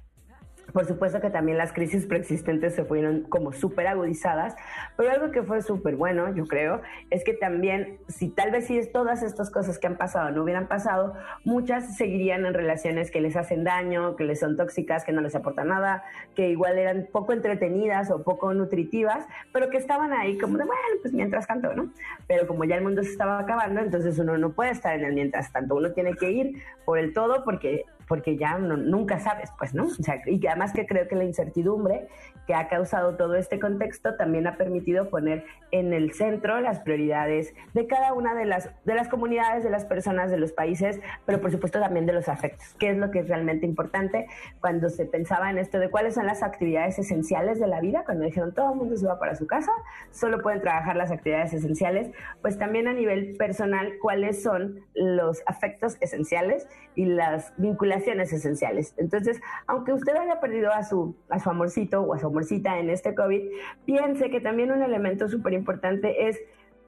por supuesto que también las crisis preexistentes se fueron como súper agudizadas, pero algo que fue súper bueno, yo creo, es que también, si tal vez si todas estas cosas que han pasado no hubieran pasado, muchas seguirían en relaciones que les hacen daño, que les son tóxicas, que no les aportan nada, que igual eran poco entretenidas o poco nutritivas, pero que estaban ahí como de, bueno, pues mientras tanto, ¿no? Pero como ya el mundo se estaba acabando, entonces uno no puede estar en el mientras tanto, uno tiene que ir por el todo porque porque ya nunca sabes, pues, ¿no? O sea, y además que creo que la incertidumbre que ha causado todo este contexto también ha permitido poner en el centro las prioridades de cada una de las, de las comunidades, de las personas, de los países, pero por supuesto también de los afectos, que es lo que es realmente importante cuando se pensaba en esto de cuáles son las actividades esenciales de la vida, cuando dijeron todo el mundo se va para su casa, solo pueden trabajar las actividades esenciales, pues también a nivel personal, cuáles son los afectos esenciales y las vinculaciones esenciales. Entonces, aunque usted haya perdido a su, a su amorcito o a su amorcita en este COVID, piense que también un elemento súper importante es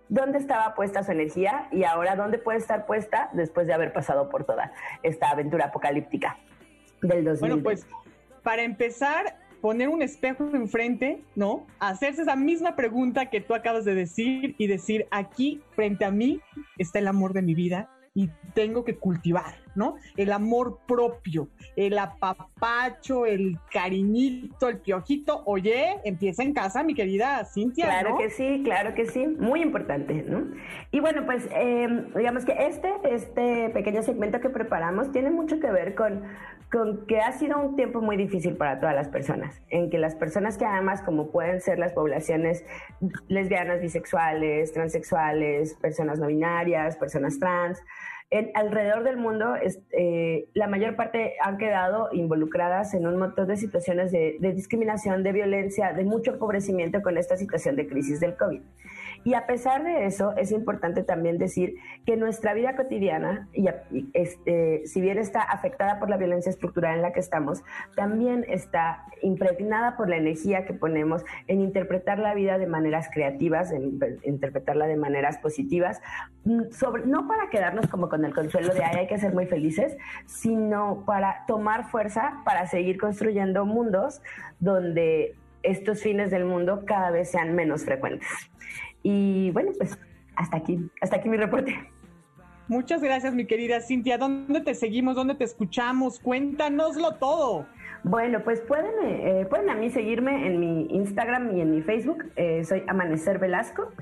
dónde estaba puesta su energía y ahora dónde puede estar puesta después de haber pasado por toda esta aventura apocalíptica del 2020. Bueno, pues para empezar, poner un espejo enfrente, ¿no? Hacerse esa misma pregunta que tú acabas de decir y decir, aquí frente a mí está el amor de mi vida y tengo que cultivar, ¿no? El amor propio, el apapacho, el cariñito, el piojito. Oye, empieza en casa, mi querida Cintia. Claro que sí, claro que sí, muy importante, ¿no? Y bueno, pues em, digamos que este, este pequeño segmento que preparamos tiene mucho que ver con, con que ha sido un tiempo muy difícil para todas las personas, en que las personas que además, como pueden ser las poblaciones lesbianas, bisexuales, transexuales, personas no binarias, personas trans, alrededor del mundo, eh, la mayor parte han quedado involucradas en un montón de situaciones de, de discriminación, de violencia, de mucho empobrecimiento con esta situación de crisis del COVID. Y a pesar de eso, es importante también decir que nuestra vida cotidiana, este, si bien está afectada por la violencia estructural en la que estamos, también está impregnada por la energía que ponemos en interpretar la vida de maneras creativas, en interpretarla de maneras positivas, mm, no para quedarnos como con el consuelo de Ay, hay que ser muy felices, sino para tomar fuerza para seguir construyendo mundos donde estos fines del mundo cada vez sean menos frecuentes. Y bueno, pues hasta aquí, hasta aquí mi reporte. Muchas gracias, mi querida Cintia. ¿Dónde te seguimos? ¿Dónde te escuchamos? Cuéntanoslo todo. Bueno, pues pueden, eh, pueden a mí seguirme en mi Instagram y en mi Facebook. Eh, soy Amanecer Velasco.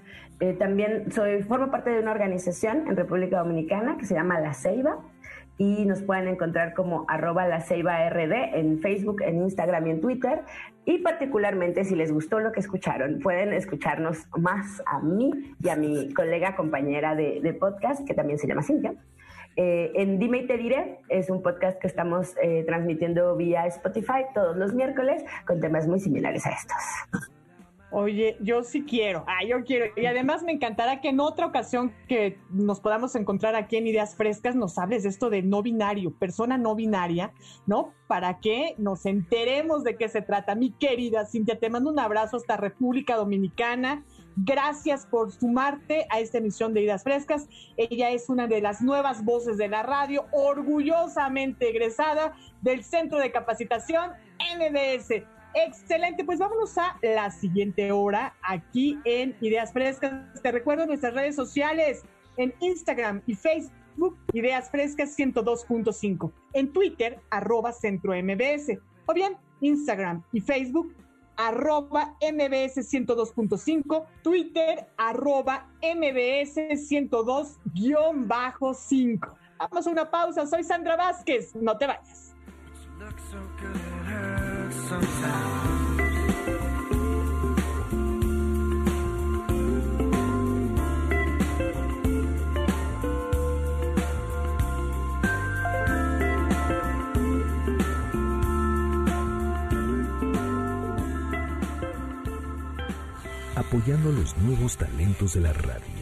Eh, también soy, formo parte de una organización en República Dominicana que se llama La Ceiba y nos pueden encontrar como arroba la ceiba rd en Facebook, en Instagram y en Twitter. Y particularmente si les gustó lo que escucharon, pueden escucharnos más a mí y a mi colega compañera de, podcast, que también se llama Cintia. Eh, en Dime y Te Diré es un podcast que estamos eh, transmitiendo vía Spotify todos los miércoles con temas muy similares a estos. Oye, yo sí quiero, ah, yo quiero. Y además me encantará que en otra ocasión que nos podamos encontrar aquí en Ideas Frescas nos hables de esto de no binario, persona no binaria, ¿no? Para que nos enteremos de qué se trata. Mi querida Cintia, te mando un abrazo hasta República Dominicana. Gracias por sumarte a esta emisión de Ideas Frescas. Ella es una de las nuevas voces de la radio, orgullosamente egresada del Centro de Capacitación NBS. Excelente, pues vámonos a la siguiente hora aquí en Ideas Frescas. Te recuerdo nuestras redes sociales en Instagram y Facebook, Ideas Frescas 102.5. En Twitter, arroba Centro MBS. O bien, Instagram y Facebook, arroba MBS 102.5, Twitter, arroba MBS 102-5. Vamos a una pausa, soy Sandra Vázquez, no te vayas. Apoyando los nuevos talentos de la radio.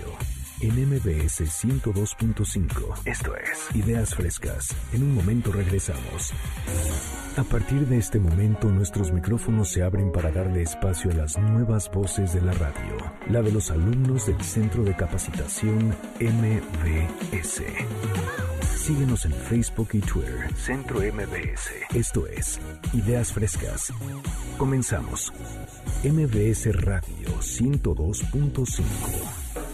En MBS 102.5. Esto es Ideas Frescas. En un momento regresamos. A partir de este momento nuestros micrófonos se abren para darle espacio a las nuevas voces de la radio. La de los alumnos del Centro de Capacitación MBS. Síguenos en Facebook y Twitter. Centro MBS. Esto es Ideas Frescas. Comenzamos. MBS Radio 102.5.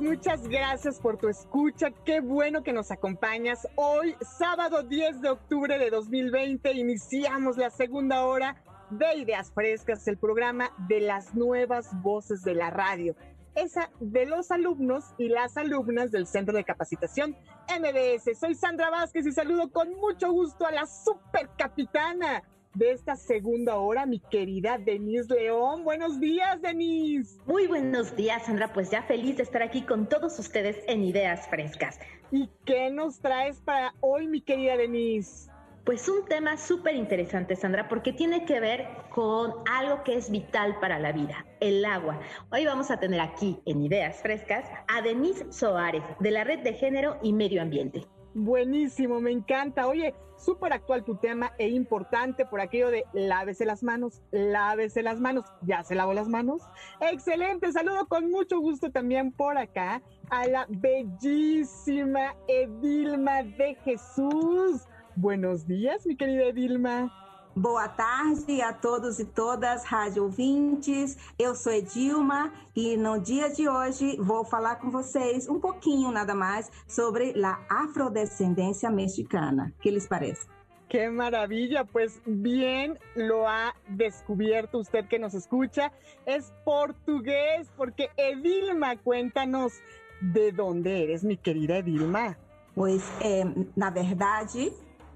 muchas gracias por tu escucha. Qué bueno que nos acompañas. Hoy, sábado 10 de octubre de 2020, iniciamos la segunda hora de Ideas Frescas, el programa de las nuevas voces de la radio. Esa de los alumnos y las alumnas del Centro de Capacitación MBS. Soy Sandra Vázquez y saludo con mucho gusto a la supercapitana de esta segunda hora, mi querida Denise León. Buenos días, Denise. Muy buenos días, Sandra. Pues ya feliz de estar aquí con todos ustedes en Ideas Frescas. ¿Y qué nos traes para hoy, mi querida Denise? Pues un tema súper interesante, Sandra, porque tiene que ver con algo que es vital para la vida, el agua. Hoy vamos a tener aquí en Ideas Frescas a Denise Soares, de la Red de Género y Medio Ambiente. Buenísimo, me encanta. Oye, súper actual tu tema e importante por aquello de lávese las manos, lávese las manos. ¿Ya se lavó las manos? Excelente, saludo con mucho gusto también por acá a la bellísima Edilma de Jesús. Buenos días, mi querida Edilma. Boa tarde a todos e todas rádio ouvintes. Eu sou Edilma e no dia de hoje vou falar com vocês um pouquinho nada mais sobre a afrodescendência mexicana. Que lhes parece? Qué maravilla, pues bien lo ha descubierto usted que nos escucha. Es portugués, porque Edilma, cuéntanos de dónde eres, mi querida Edilma. Pues, eh, la verdad,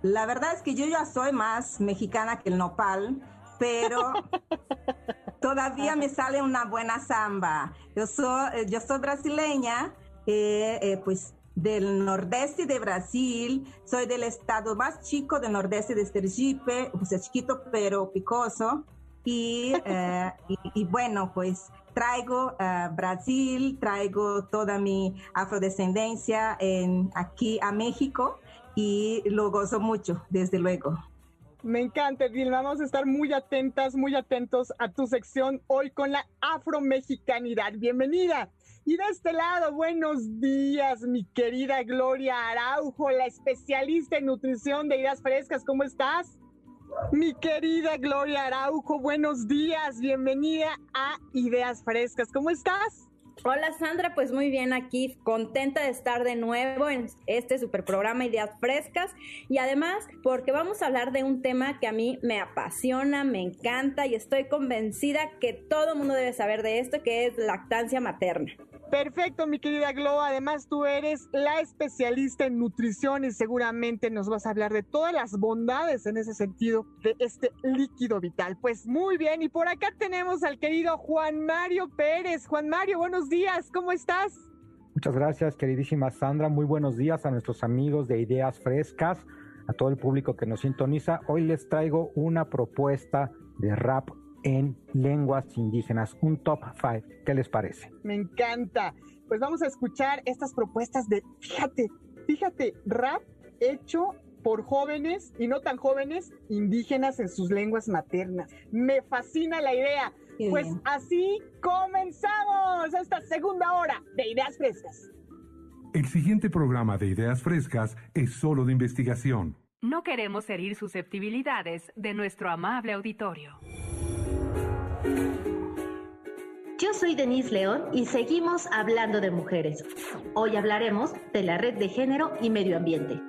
la verdad es que yo ya soy más mexicana que el nopal, pero todavía me sale una buena samba. Yo soy, eh, yo soy brasileña, eh, eh, pues del nordeste de Brasil, soy del estado más chico del nordeste de Sergipe, pues es chiquito pero picoso. Y, eh, y, bueno, pues traigo Brasil, traigo toda mi afrodescendencia en, aquí a México y lo gozo mucho, desde luego. Me encanta, Dilma. Vamos a estar muy atentas, muy atentos a tu sección hoy con la afromexicanidad. Bienvenida. Y de este lado, buenos días, mi querida Gloria Araujo, la especialista en nutrición de ideas frescas. ¿Cómo estás? Mi querida Gloria Araujo, buenos días. Bienvenida a Ideas Frescas. ¿Cómo estás? Hola Sandra, pues muy bien aquí, contenta de estar de nuevo en este super programa Ideas Frescas y además porque vamos a hablar de un tema que a mí me apasiona, me encanta y estoy convencida que todo mundo debe saber de esto, que es lactancia materna. Perfecto, mi querida Glo. Además, tú eres la especialista en nutrición y seguramente nos vas a hablar de todas las bondades en ese sentido de este líquido vital. Pues muy bien, y por acá tenemos al querido Juan Mario Pérez. Juan Mario, buenos días, ¿cómo estás? Muchas gracias, queridísima Sandra. Muy buenos días a nuestros amigos de Ideas Frescas, a todo el público que nos sintoniza. Hoy les traigo una propuesta de rap en lenguas indígenas, un top 5. ¿Qué les parece? Me encanta. Pues vamos a escuchar estas propuestas de, fíjate, fíjate, rap hecho por jóvenes y no tan jóvenes indígenas en sus lenguas maternas. Me fascina la idea. pues así comenzamos esta segunda hora de Ideas Frescas. El siguiente programa de Ideas Frescas es solo de investigación. No queremos herir susceptibilidades de nuestro amable auditorio. Yo soy Denise León y seguimos hablando de mujeres. Hoy hablaremos de la red de género y medio ambiente.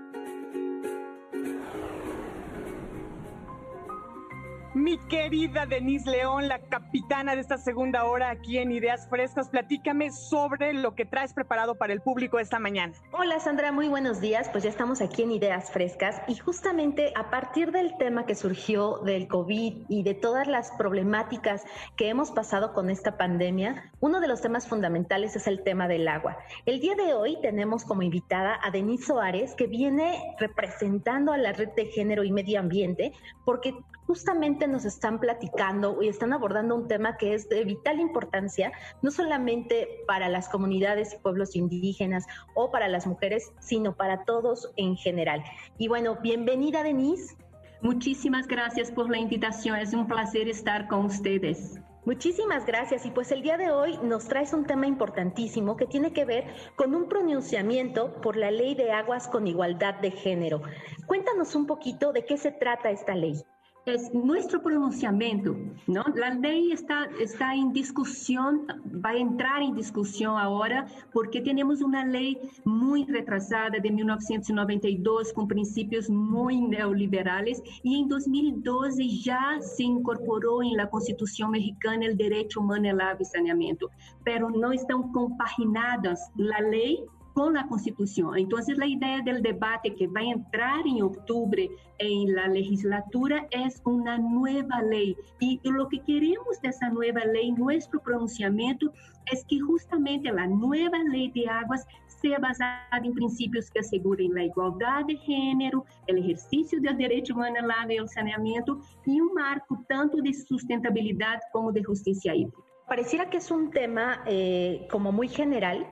Mi querida Denise León, la capitana de esta segunda hora aquí en Ideas Frescas, platícame sobre lo que traes preparado para el público esta mañana. Hola Sandra, muy buenos días. Pues ya estamos aquí en Ideas Frescas y justamente a partir del tema que surgió del COVID y de todas las problemáticas que hemos pasado con esta pandemia, uno de los temas fundamentales es el tema del agua. El día de hoy tenemos como invitada a Denise Soares, que viene representando a la red de género y medio ambiente, porque justamente nos están platicando y están abordando un tema que es de vital importancia, no solamente para las comunidades y pueblos indígenas o para las mujeres, sino para todos en general. Y bueno, bienvenida Denise. Muchísimas gracias por la invitación, es un placer estar con ustedes. Muchísimas gracias. Y pues el día de hoy nos traes un tema importantísimo que tiene que ver con un pronunciamiento por la ley de aguas con igualdad de género. Cuéntanos un poquito de qué se trata esta ley es nuestro pronunciamiento, ¿no? La ley está, está en discusión, va a entrar en discusión ahora porque tenemos una ley muy retrasada de 1992 con principios muy neoliberales y en 2012 ya se incorporó en la Constitución mexicana el derecho humano al agua y saneamiento, pero no están compaginadas la ley con la Constitución. Entonces, la idea del debate que va a entrar en octubre en la legislatura es una nueva ley. Y, lo que queremos de esa nueva ley, nuestro pronunciamiento, es que justamente la nueva ley de aguas sea basada en principios que aseguren la igualdad de género, el ejercicio del derecho humano al agua y al saneamiento y un marco tanto de sustentabilidad como de justicia hídrica. Pareciera que es un tema eh, como muy general,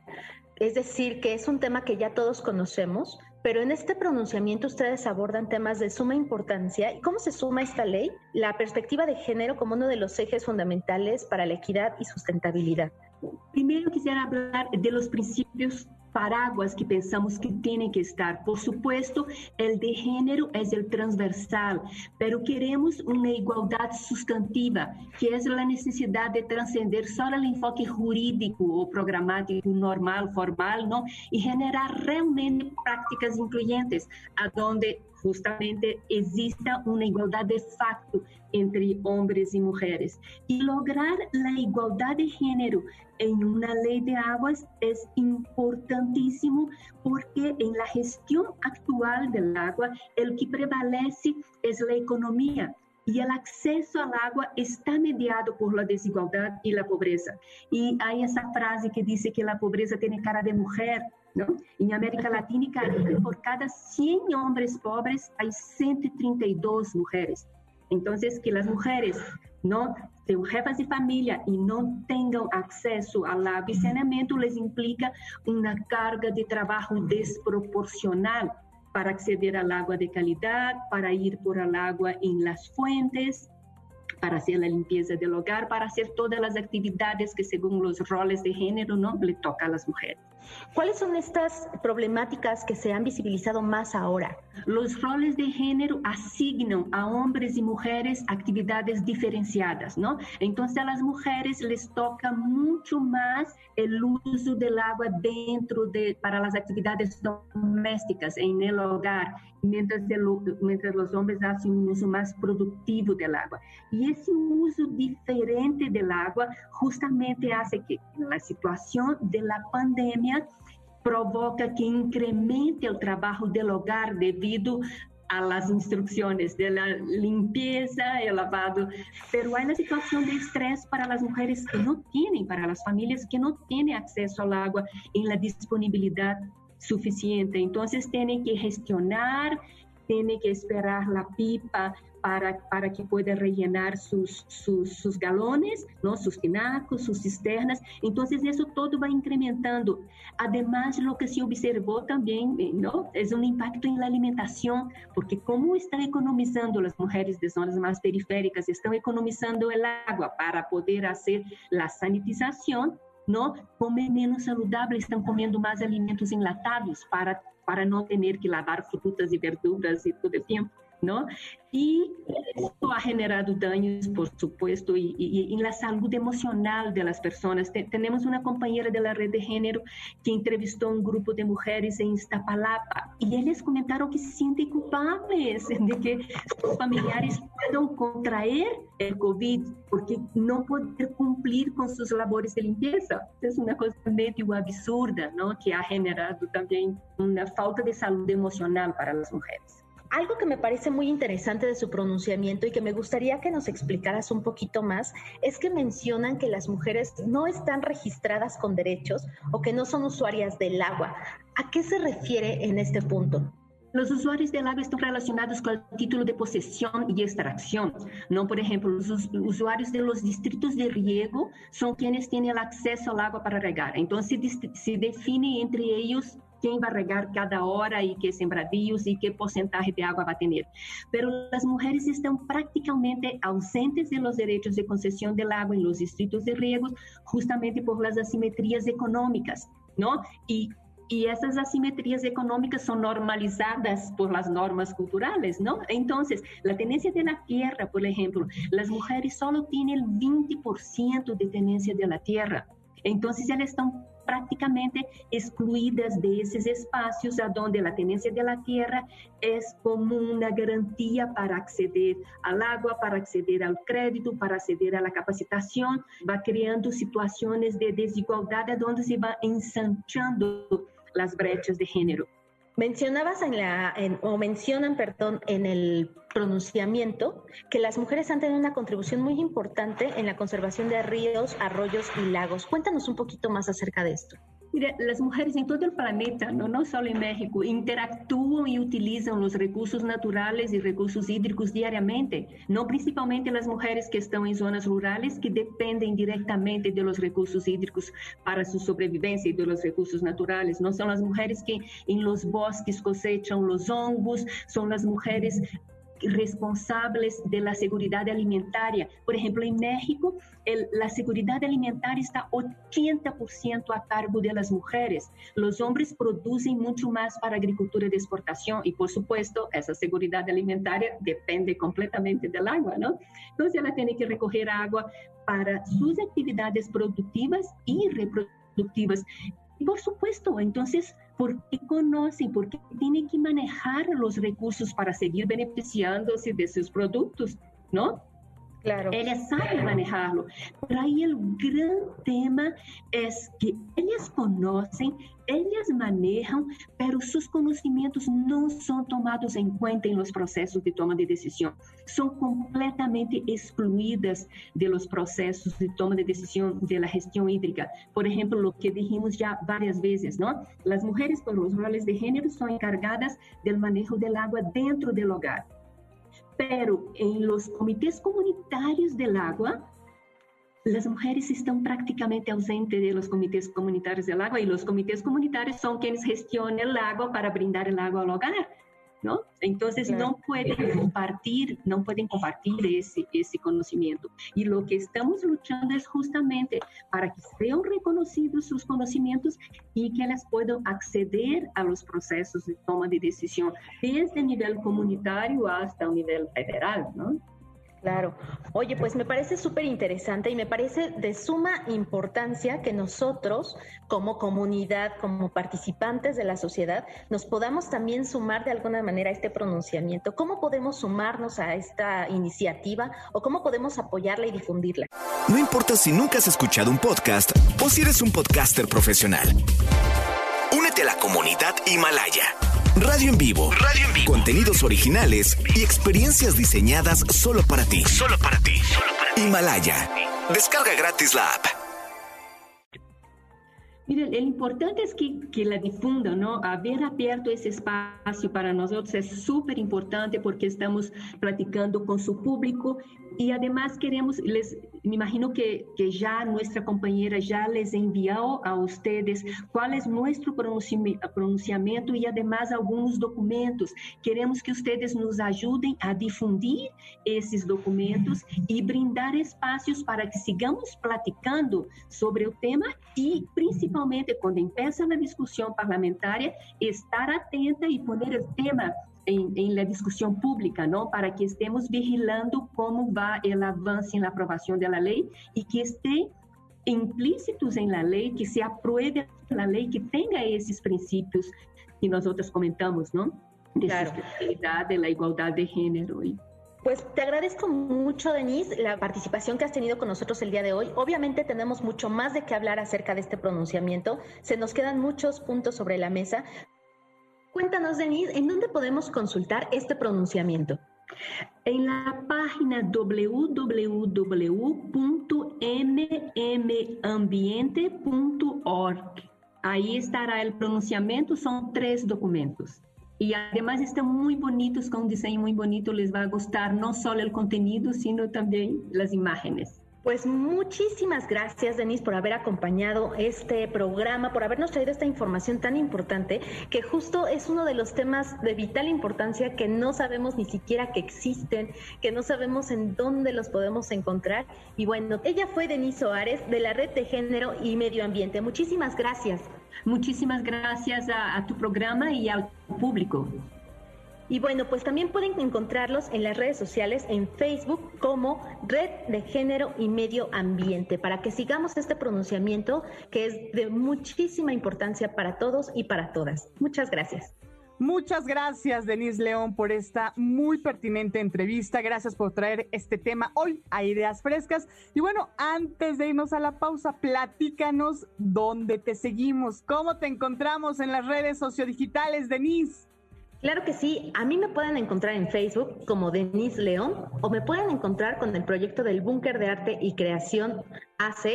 es decir, que es un tema que ya todos conocemos, pero en este pronunciamiento ustedes abordan temas de suma importancia. ¿Y cómo se suma esta ley? La perspectiva de género como uno de los ejes fundamentales para la equidad y sustentabilidad. Primero quisiera hablar de los principios paraguas que pensamos que tienen que estar. Por supuesto, el de género es el transversal, pero queremos una igualdad sustantiva, que es la necesidad de trascender solo el enfoque jurídico o programático normal, formal, ¿no? Y generar realmente prácticas incluyentes, a donde justamente exista una igualdad de facto entre hombres y mujeres. Y lograr la igualdad de género en una ley de aguas es importantísimo porque en la gestión actual del agua el que prevalece es la economía y el acceso al agua está mediado por la desigualdad y la pobreza. Y hay esa frase que dice que la pobreza tiene cara de mujer, ¿no? En América Latina y Caribe, por cada 100 hombres pobres hay 132 mujeres. Entonces, que las mujeres no sean jefas de familia y no tengan acceso al agua y saneamiento les implica una carga de trabajo desproporcional para acceder al agua de calidad, para ir por el agua en las fuentes, para hacer la limpieza del hogar, para hacer todas las actividades que según los roles de género no le toca a las mujeres. ¿Cuáles son estas problemáticas que se han visibilizado más ahora? Los roles de género asignan a hombres y mujeres actividades diferenciadas, ¿no? Entonces a las mujeres les toca mucho más el uso del agua dentro de para las actividades domésticas en el hogar, mientras, mientras los hombres hacen un uso más productivo del agua. Y ese uso diferente del agua justamente hace que la situación de la pandemia provoca que incremente el trabajo del hogar debido a las instrucciones de la limpieza, el lavado, pero hay una situación de estrés para las mujeres que no tienen, para las familias que no tienen acceso al agua en la disponibilidad suficiente. Entonces tienen que gestionar, tienen que esperar la pipa para, para que pueda rellenar sus, sus, sus, galones, ¿no? sus tinacos, sus cisternas. Entonces, eso todo va incrementando. Además, lo que se observó también ¿no? es un impacto en la alimentación, porque como están economizando las mujeres de zonas más periféricas, están economizando el agua para poder hacer la sanitización, ¿no? Comen menos saludable, están comiendo más alimentos enlatados para, para no tener que lavar frutas y verduras y todo el tiempo. ¿No? Y esto ha generado daños, por supuesto, y, en la salud emocional de las personas. tenemos una compañera de la red de género que entrevistó a un grupo de mujeres en Iztapalapa y ellas comentaron que se sienten culpables de que sus familiares puedan contraer el COVID porque no poder cumplir con sus labores de limpieza. Es una cosa medio absurda, ¿no? Que ha generado también una falta de salud emocional para las mujeres. Algo que me parece muy interesante de su pronunciamiento y que me gustaría que nos explicaras un poquito más es que mencionan que las mujeres no están registradas con derechos o que no son usuarias del agua. ¿A qué se refiere en este punto? Los usuarios del agua están relacionados con el título de posesión y extracción. ¿no? Por ejemplo, los usuarios de los distritos de riego son quienes tienen el acceso al agua para regar. Entonces, se define entre ellos quién va a regar cada hora y qué sembradíos y qué porcentaje de agua va a tener. Pero las mujeres están prácticamente ausentes de los derechos de concesión del agua en los distritos de riegos justamente por las asimetrías económicas, ¿no? Y y esas asimetrías económicas son normalizadas por las normas culturales, ¿no? Entonces, la tenencia de la tierra, por ejemplo, las mujeres solo tienen el 20% de tenencia de la tierra. Entonces, elas están prácticamente excluidas de esos espacios a donde la tenencia de la tierra es como una garantía para acceder al agua, para acceder al crédito, para acceder a la capacitación, va creando situaciones de desigualdad donde se va ensanchando las brechas de género. Mencionabas en la, o mencionan, perdón, en el pronunciamiento que las mujeres han tenido una contribución muy importante en la conservación de ríos, arroyos y lagos. Cuéntanos un poquito más acerca de esto. Mira, las mujeres en todo el planeta, no, no solo en México, interactúan y utilizan los recursos naturales y recursos hídricos diariamente, no principalmente las mujeres que están en zonas rurales que dependen directamente de los recursos hídricos para su sobrevivencia y de los recursos naturales, no son las mujeres que en los bosques cosechan los hongos, son las mujeres responsables de la seguridad alimentaria. Por ejemplo, en México, la seguridad alimentaria está 80% a cargo de las mujeres. Los hombres producen mucho más para agricultura de exportación y, por supuesto, esa seguridad alimentaria depende completamente del agua, ¿no? Entonces, ella tiene que recoger agua para sus actividades productivas y reproductivas. Y, por supuesto, entonces, porque conocen, porque tienen que manejar los recursos para seguir beneficiándose de sus productos, ¿no? Claro. Ellas saben manejarlo. Pero ahí el gran tema es que ellas conocen, ellas manejan, pero sus conocimientos no son tomados en cuenta en los procesos de toma de decisión. Son completamente excluidas de los procesos de toma de decisión de la gestión hídrica. Por ejemplo, lo que dijimos ya varias veces, ¿no? Las mujeres por los roles de género son encargadas del manejo del agua dentro del hogar pero en los comités comunitarios del agua, las mujeres están prácticamente ausentes de los comités comunitarios del agua y los comités comunitarios son quienes gestionan el agua para brindar el agua al hogar. Entonces no pueden compartir, no pueden compartir ese, ese conocimiento. Y lo que estamos luchando es justamente para que sean reconocidos sus conocimientos y que las puedan acceder a los procesos de toma de decisión, desde el nivel comunitario hasta el nivel federal, ¿no? Claro. Oye, pues me parece súper interesante y me parece de suma importancia que nosotros, como comunidad, como participantes de la sociedad, nos podamos también sumar de alguna manera a este pronunciamiento. ¿Cómo podemos sumarnos a esta iniciativa o cómo podemos apoyarla y difundirla? No importa si nunca has escuchado un podcast o si eres un podcaster profesional. Únete a la comunidad Himalaya. Radio en vivo. Radio en vivo. Contenidos originales y experiencias diseñadas solo para ti. Solo para ti. Himalaya. Descarga gratis la app. Miren, el importante es que, que la difundan, ¿no? Haber abierto ese espacio para nosotros es súper importante porque estamos platicando con su público y además queremos, les, me imagino que, que ya nuestra compañera ya les envió a ustedes cuál es nuestro pronunciamiento y además algunos documentos. Queremos que ustedes nos ayuden a difundir esses documentos e brindar espaços para que sigamos platicando sobre o tema e, principalmente, quando empieza a discussão parlamentar, estar atenta e pôr o tema em, em la discussão pública, não? Para que estemos vigilando como vai o avanço na aprovação da lei e que esteja implícitos em la lei, que se apruebe a lei que tenha esses princípios que nós outras comentamos, não? De claro. sustentabilidade, da igualdade de gênero e Pues te agradezco mucho, Denise, la participación que has tenido con nosotros el día de hoy. Obviamente tenemos mucho más de qué hablar acerca de este pronunciamiento. Se nos quedan muchos puntos sobre la mesa. Cuéntanos, Denise, ¿en dónde podemos consultar este pronunciamiento? En la página www.mmambiente.org. Ahí estará el pronunciamiento, son tres documentos. Y además están muy bonitos, con un diseño muy bonito, les va a gustar no solo el contenido, sino también las imágenes. Pues muchísimas gracias, Denise, por haber acompañado este programa, por habernos traído esta información tan importante, que justo es uno de los temas de vital importancia que no sabemos ni siquiera que existen, que no sabemos en dónde los podemos encontrar. Y bueno, ella fue Denise Soares de la Red de Género y Medio Ambiente. Muchísimas gracias. Muchísimas gracias a, a tu programa y al público. Y bueno, pues también pueden encontrarlos en las redes sociales, en Facebook como Red de Género y Medio Ambiente, para que sigamos este pronunciamiento que es de muchísima importancia para todos y para todas. Muchas gracias. Muchas gracias, Denise León, por esta muy pertinente entrevista. Gracias por traer este tema hoy a Ideas Frescas. Y bueno, antes de irnos a la pausa, platícanos dónde te seguimos, cómo te encontramos en las redes sociodigitales, Denise. Claro que sí, a mí me pueden encontrar en Facebook como Denise León o me pueden encontrar con el proyecto del Búnker de Arte y Creación AC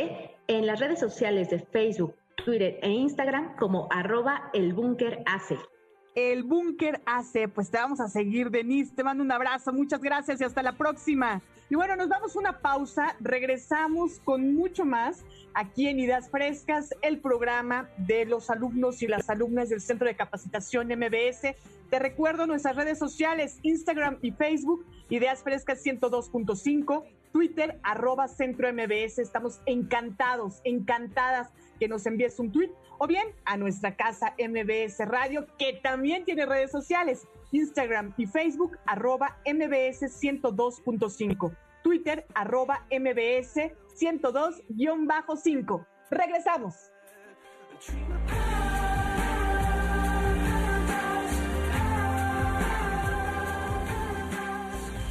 en las redes sociales de Facebook, Twitter e Instagram como arroba el Búnker AC. El Búnker AC, pues te vamos a seguir, Denise, te mando un abrazo, muchas gracias y hasta la próxima. Y bueno, nos damos una pausa, regresamos con mucho más aquí en Ideas Frescas, el programa de los alumnos y las alumnas del Centro de Capacitación MBS te recuerdo nuestras redes sociales, Instagram y Facebook, Ideas Frescas 102.5, Twitter, arroba Centro MBS. Estamos encantados, encantadas que nos envíes un tweet o bien a nuestra casa MBS Radio, que también tiene redes sociales, Instagram y Facebook, arroba MBS 102.5, Twitter, arroba MBS 102-5. Regresamos.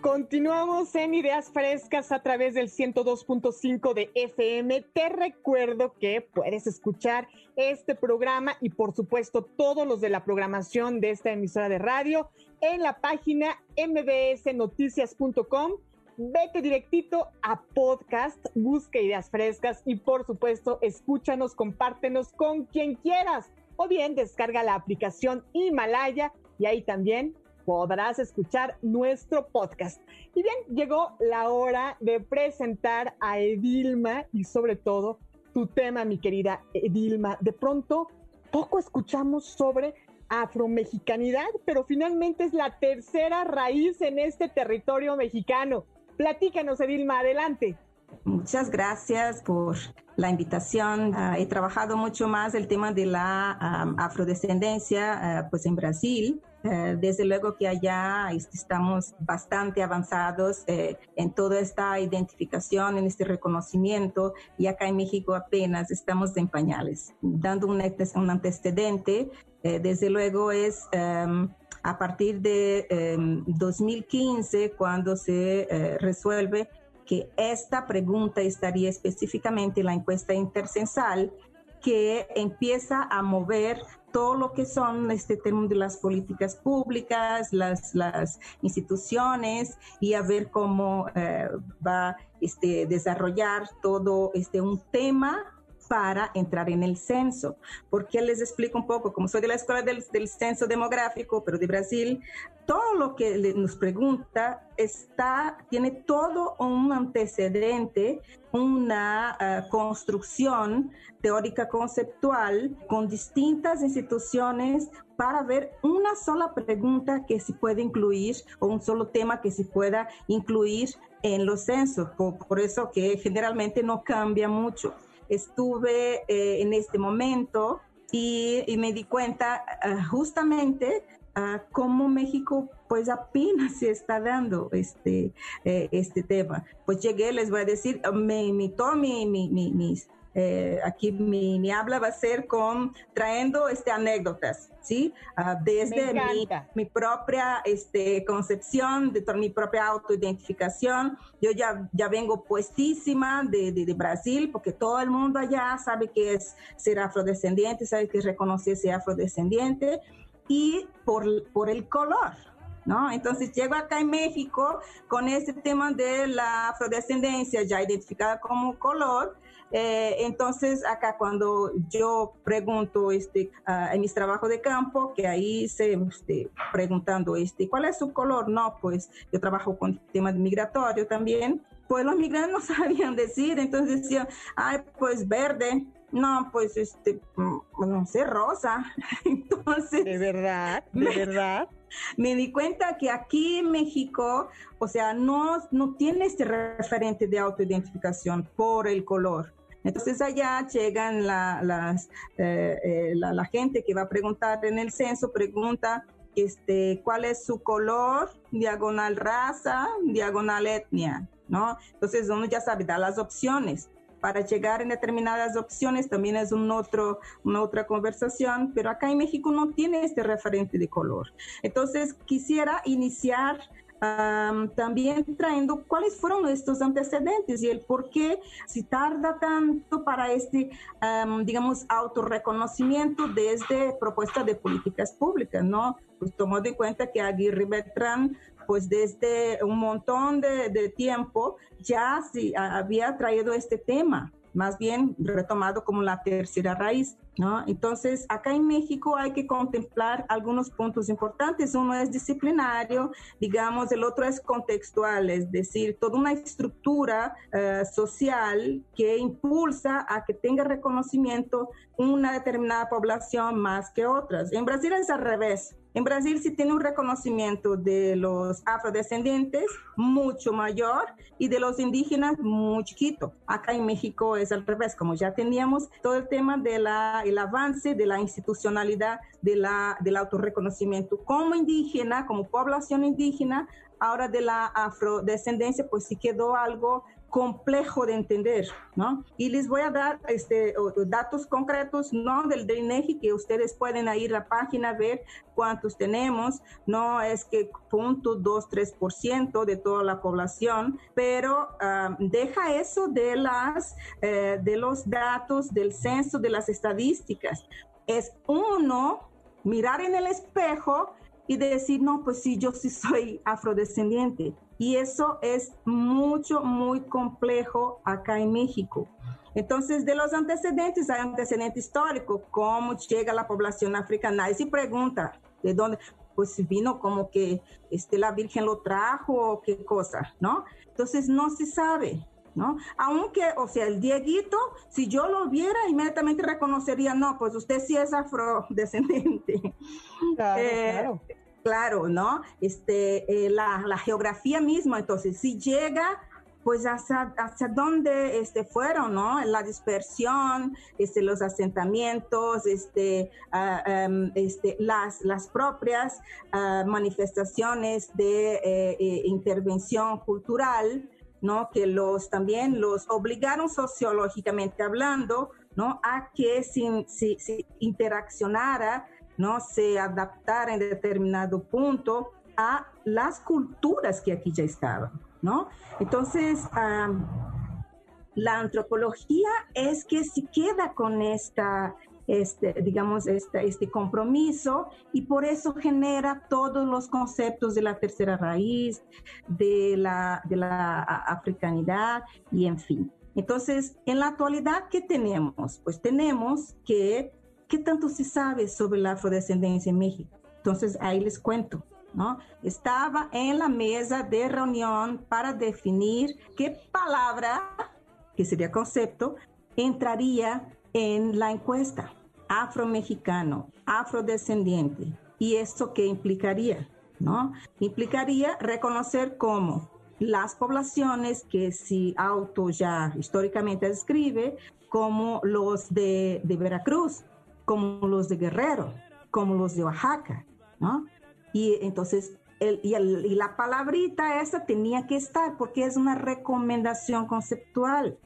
Continuamos en Ideas Frescas a través del 102.5 de FM. Te recuerdo que puedes escuchar este programa y por supuesto todos los de la programación de esta emisora de radio en la página mbsnoticias.com. Vete directito a podcast, busca ideas frescas y por supuesto escúchanos, compártenos con quien quieras o bien descarga la aplicación Himalaya y ahí también podrás escuchar nuestro podcast. Y bien, llegó la hora de presentar a Edilma y sobre todo tu tema, mi querida Edilma. De pronto, poco escuchamos sobre afromexicanidad, pero finalmente es la tercera raíz en este territorio mexicano. Platícanos, Edilma, adelante. Muchas gracias por la invitación. Ah, he trabajado mucho más el tema de la afrodescendencia ah, pues en Brasil eh, desde luego que allá este, estamos bastante avanzados eh, en toda esta identificación, en este reconocimiento, y acá en México apenas estamos en pañales. Dando un, antecedente, eh, desde luego es em, a partir de 2015 em, cuando se resuelve que esta pregunta estaría específicamente en la encuesta intercensal que empieza a mover todo lo que son este tema de las políticas públicas, las, las instituciones y a ver cómo eh, va este desarrollar todo este un tema para entrar en el censo. Porque les explico un poco, como soy de la Escuela del, Censo Demográfico, pero de Brasil, todo lo que nos pregunta está, tiene todo un antecedente, una ah, construcción teórica conceptual con distintas instituciones para ver una sola pregunta que se puede incluir o un solo tema que se pueda incluir en los censos. por eso que generalmente no cambia mucho estuve eh, en este momento y, me di cuenta ah, justamente uh, cómo México pues apenas se está dando este, eh, este tema. Pues llegué, les voy a decir, me invitó mi, mi, mis eh, aquí mi, mi, habla va a ser con trayendo este, anécdotas, ¿sí? Uh, desde mi, mi, propia este, concepción, de mi propia autoidentificación. Yo ya, ya vengo puestísima de, de, de, Brasil, porque todo el mundo allá sabe que es ser afrodescendiente, sabe que es reconocerse afrodescendiente, y por, por el color, ¿No? Entonces llego acá en México con este tema de la afrodescendencia ya identificada como color eh, entonces, acá cuando yo pregunto este, en mis trabajos de campo, que ahí se este, preguntando, este, ¿cuál es su color? No, pues yo trabajo con temas migratorio también. Pues los migrantes no sabían decir, entonces decían, ay, pues verde, no, pues este, no sé, rosa. Entonces. De verdad, de verdad. Me di cuenta que aquí en México, o sea, no, no tiene este referente de autoidentificación por el color. Entonces allá llegan la, las, eh, eh, la, gente que va a preguntar en el censo, pregunta este, cuál es su color, diagonal raza, diagonal etnia, ¿no? Entonces uno ya sabe, da las opciones. Para llegar en determinadas opciones también es un otro, una otra conversación, pero acá en México no tiene este referente de color. Entonces quisiera iniciar también trayendo cuáles fueron estos antecedentes y el por qué si tarda tanto para este, digamos, autorreconocimiento desde propuesta de políticas públicas, ¿no? Pues tomando en cuenta que Aguirre Beltrán pues desde un montón de, de tiempo ya sí había traído este tema más bien retomado como la tercera raíz, ¿no? Entonces, acá en México hay que contemplar algunos puntos importantes. Uno es disciplinario, digamos, el otro es contextual, es decir, toda una estructura eh, social que impulsa a que tenga reconocimiento una determinada población más que otras. En Brasil es al revés. En Brasil sí tiene un reconocimiento de los afrodescendientes mucho mayor y de los indígenas muy chiquito. Acá en México es al revés, como ya teníamos todo el tema del avance de la institucionalidad de la, del autorreconocimiento como indígena, como población indígena, ahora de la afrodescendencia, pues sí quedó algo complejo de entender, ¿no? Y les voy a dar este, datos concretos, ¿no? Del, INEGI, que ustedes pueden ir a la página ver cuántos tenemos, no es que punto dos, tres por ciento de toda la población, pero deja eso de las, eh, de los datos del censo, de las estadísticas. Es uno mirar en el espejo y decir, no, pues sí, yo sí soy afrodescendiente y eso es mucho, muy complejo acá en México. Entonces, de los antecedentes, hay antecedente histórico, cómo llega la población africana. Y se pregunta, ¿de dónde? Pues vino como que este, la Virgen lo trajo o qué cosa, ¿no? Entonces, no se sabe, ¿no? Aunque, o sea, el Dieguito, si yo lo viera, inmediatamente reconocería, no, pues usted sí es afrodescendente. Claro, eh, claro claro, ¿no? Este, eh, la, la, geografía misma, entonces, si llega, pues hacia, hacia dónde este, fueron, ¿no? La dispersión, este, los asentamientos, este, em, este, las, las propias ah, manifestaciones de eh, eh, intervención cultural, ¿no? Que los también los obligaron sociológicamente hablando, ¿no? A que se, se interaccionara ¿no? se adaptara en determinado punto a las culturas que aquí ya estaban, ¿no? Entonces, la antropología es que se queda con esta, este, digamos, este, este compromiso y por eso genera todos los conceptos de la tercera raíz, de la, de la africanidad y en fin. Entonces, en la actualidad, ¿qué tenemos? Pues tenemos que ¿qué tanto se sabe sobre la afrodescendencia en México? Entonces ahí les cuento. ¿No? Estaba en la mesa de reunión para definir qué palabra, que sería concepto, entraría en la encuesta. Afromexicano, afrodescendiente. ¿Y esto qué implicaría? ¿No? Implicaría reconocer como las poblaciones que si auto ya históricamente describe, como los de Veracruz, como los de Guerrero, como los de Oaxaca, ¿no? Y entonces, el, y, la palabrita esa tenía que estar porque es una recomendación conceptual,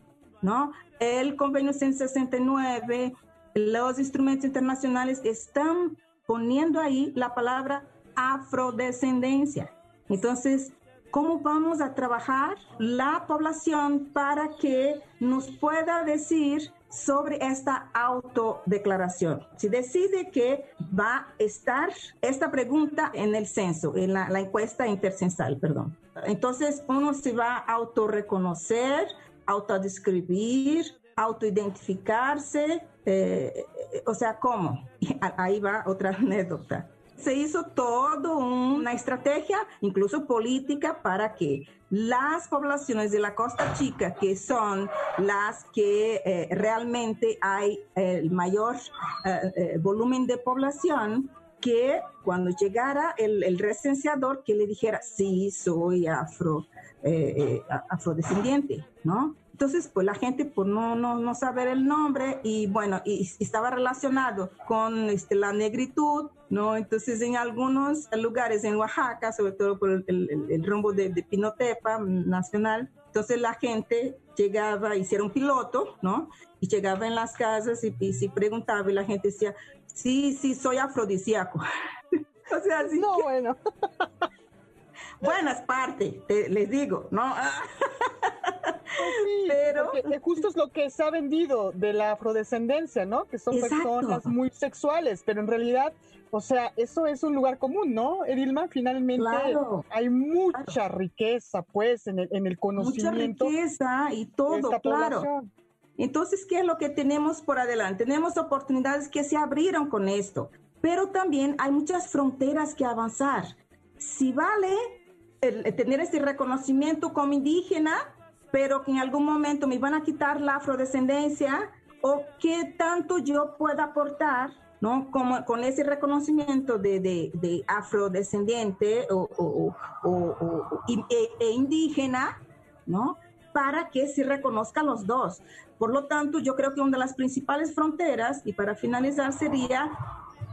¿no? El convenio 169, los instrumentos internacionales están poniendo ahí la palabra afrodescendencia. Entonces, ¿cómo vamos a trabajar la población para que nos pueda decir sobre esta autodeclaración. Si decide que va a estar esta pregunta en el censo, en la, encuesta intercensal, perdón. Entonces uno se va a autorreconocer, autodescribir, autoidentificarse, eh, o sea, ¿cómo? Ahí va otra anécdota se hizo toda una estrategia, incluso política, para que las poblaciones de la Costa Chica, que son las que eh, realmente hay el mayor eh, eh, volumen de población, que cuando llegara el, el, que le dijera, sí, soy afro, afrodescendiente, ¿no? Entonces, pues la gente por no, no, no saber el nombre y bueno, y, estaba relacionado con este, la negritud, ¿no? Entonces, en algunos lugares en Oaxaca, sobre todo por el, el, rumbo de, de, Pinotepa nacional, entonces la gente llegaba, hicieron piloto, ¿no? Y llegaba en las casas y, y, preguntaba y la gente decía, sí, sí, soy afrodisíaco. o sea, así. No, bueno. Buenas parte, les digo, ¿no? pero justo es lo que se ha vendido de la afrodescendencia, ¿no? Que son personas muy sexuales, pero en realidad, o sea, eso es un lugar común, ¿no? Edilma, finalmente hay mucha riqueza, pues, en el, en el conocimiento. Mucha riqueza y todo, claro. Entonces, ¿qué es lo que tenemos por adelante? Tenemos oportunidades que se abrieron con esto, pero también hay muchas fronteras que avanzar. Si vale tener este reconocimiento como indígena, pero que en algún momento me van a quitar la afrodescendencia o qué tanto yo pueda aportar ¿no? Como, con ese reconocimiento de, de, afrodescendiente o, e, e, indígena, ¿no? Para que se reconozcan los dos. Por lo tanto, yo creo que una de las principales fronteras, y para finalizar, sería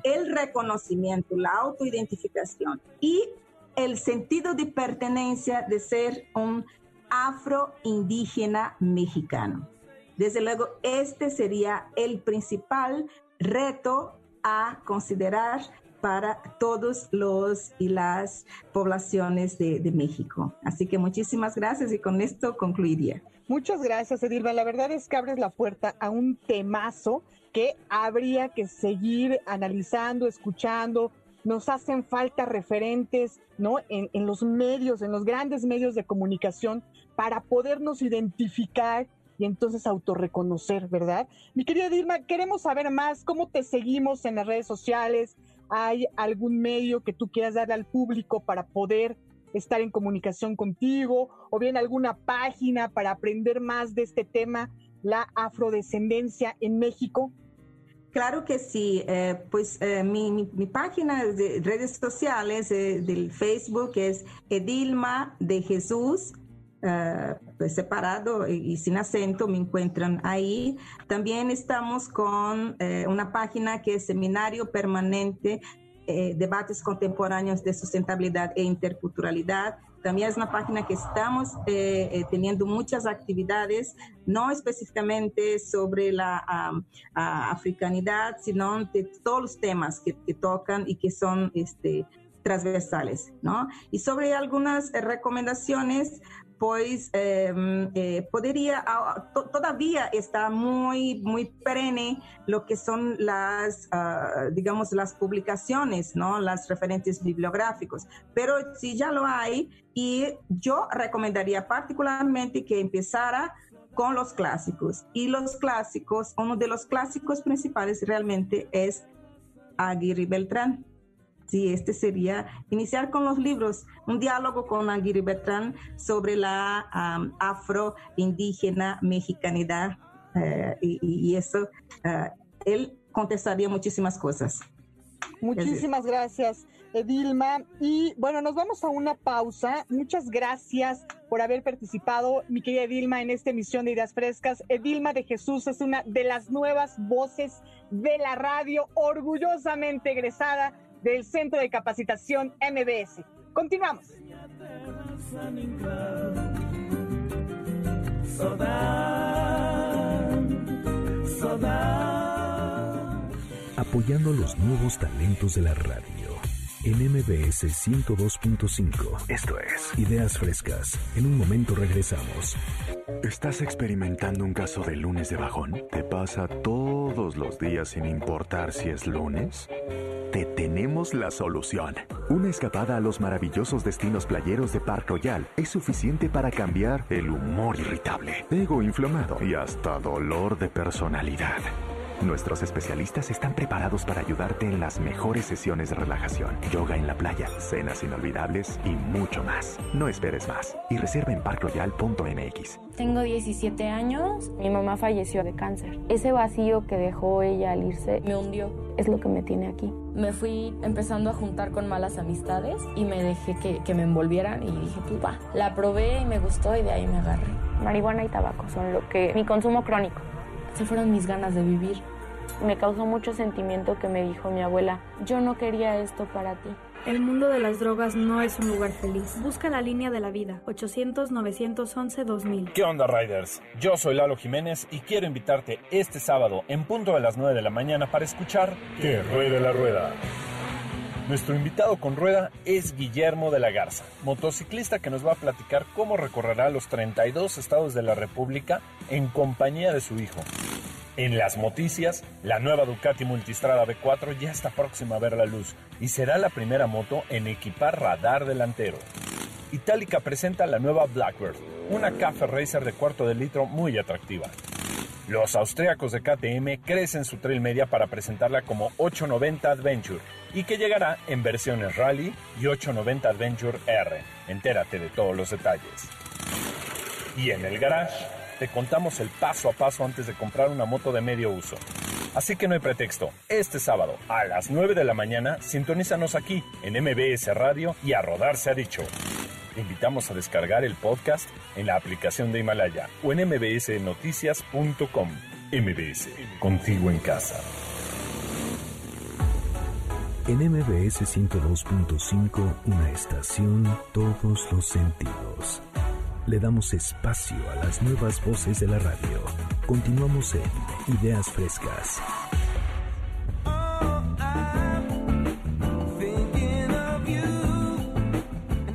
el reconocimiento, la autoidentificación y el sentido de pertenencia de ser un afroindígena mexicano. Desde luego, este sería el principal reto a considerar para todos los y las poblaciones de, México. Así que muchísimas gracias y con esto concluiría. Muchas gracias, Edilma. La verdad es que abres la puerta a un temazo que habría que seguir analizando, escuchando. Nos hacen falta referentes, ¿no? En, los medios, en los grandes medios de comunicación, para podernos identificar y entonces autorreconocer, ¿verdad? Mi querida Dilma, queremos saber más, ¿cómo te seguimos en las redes sociales? ¿Hay algún medio que tú quieras darle al público para poder estar en comunicación contigo? ¿O bien alguna página para aprender más de este tema, la afrodescendencia en México? Claro que sí, eh, pues eh, mi, página de redes sociales eh, del Facebook es Edilma de Jesús pues, separado y, sin acento, me encuentran ahí. También estamos con una página que es Seminario Permanente Debates Contemporáneos de Sustentabilidad e Interculturalidad. También es una página que estamos teniendo muchas actividades, no específicamente sobre la africanidad, sino de todos los temas que, que tocan y que son este, transversales, ¿no? Y sobre algunas recomendaciones, pues eh, podría, ah, todavía está muy, muy perenne lo que son las, uh, digamos, las publicaciones, ¿no? Las referentes bibliográficos. Pero sí ya lo hay y yo recomendaría particularmente que empezara con los clásicos. Y los clásicos, uno de los clásicos principales realmente es Aguirre Beltrán. Sí, este sería iniciar con los libros, un diálogo con Aguirre Bertrán sobre la afro-indígena mexicanidad eh, y, eso, eh, él contestaría muchísimas cosas. Muchísimas gracias, Edilma. Y bueno, nos vamos a una pausa. Muchas gracias por haber participado, mi querida Edilma, en esta emisión de Ideas Frescas. Edilma de Jesús es una de las nuevas voces de la radio, orgullosamente egresada del Centro de Capacitación MBS. Continuamos. Apoyando los nuevos talentos de la radio en MBS 102.5. Esto es Ideas Frescas. En un momento regresamos. ¿Estás experimentando un caso de lunes de bajón? ¿Te pasa todos los días sin importar si es lunes? Te tenemos la solución. Una escapada a los maravillosos destinos playeros de Park Royal es suficiente para cambiar el humor irritable, ego inflamado y hasta dolor de personalidad. Nuestros especialistas están preparados para ayudarte en las mejores sesiones de relajación, yoga en la playa, cenas inolvidables y mucho más. No esperes más y reserva en parkroyal.mx. Tengo 17 años, mi mamá falleció de cáncer. Ese vacío que dejó ella al irse me hundió, es lo que me tiene aquí. Me fui empezando a juntar con malas amistades y me dejé que, que me envolvieran y dije, pues. La probé y me gustó y de ahí me agarré. Marihuana y tabaco son lo que mi consumo crónico se fueron mis ganas de vivir. Me causó mucho sentimiento que me dijo mi abuela, yo no quería esto para ti. El mundo de las drogas no es un lugar feliz. Busca la línea de la vida, 800-911-2000. ¿Qué onda, Riders? Yo soy Lalo Jiménez y quiero invitarte este sábado en punto de las 9 de la mañana para escuchar Que Ruede la Rueda. Nuestro invitado con rueda es Guillermo de la Garza, motociclista que nos va a platicar cómo recorrerá los 32 estados de la República en compañía de su hijo. En las noticias, la nueva Ducati Multistrada B4 ya está próxima a ver la luz y será la primera moto en equipar radar delantero. Itálica presenta la nueva Blackbird, una Cafe Racer de cuarto de litro muy atractiva. Los austríacos de KTM crecen su trail media para presentarla como 890 Adventure y que llegará en versiones Rally y 890 Adventure R. Entérate de todos los detalles. Y en el garage te contamos el paso a paso antes de comprar una moto de medio uso. Así que no hay pretexto. Este sábado a las 9 de la mañana, sintonízanos aquí en MBS Radio y a rodarse ha dicho. Te invitamos a descargar el podcast en la aplicación de Himalaya o en mbsnoticias.com. MBS, contigo en casa. En MBS 102.5, una estación, todos los sentidos. Le damos espacio a las nuevas voces de la radio. Continuamos en Ideas Frescas.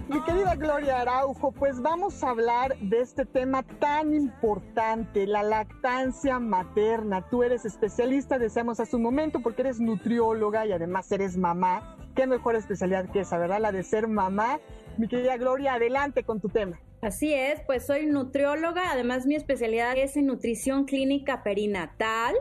Mi querida Gloria Araujo, pues vamos a hablar de este tema tan importante, la lactancia materna. Tú eres especialista, deseamos hace un momento, porque eres nutrióloga y además eres mamá. Qué mejor especialidad que esa, ¿verdad? La de ser mamá. Mi querida Gloria, adelante con tu tema. Así es, pues soy nutrióloga, además mi especialidad es en nutrición clínica perinatal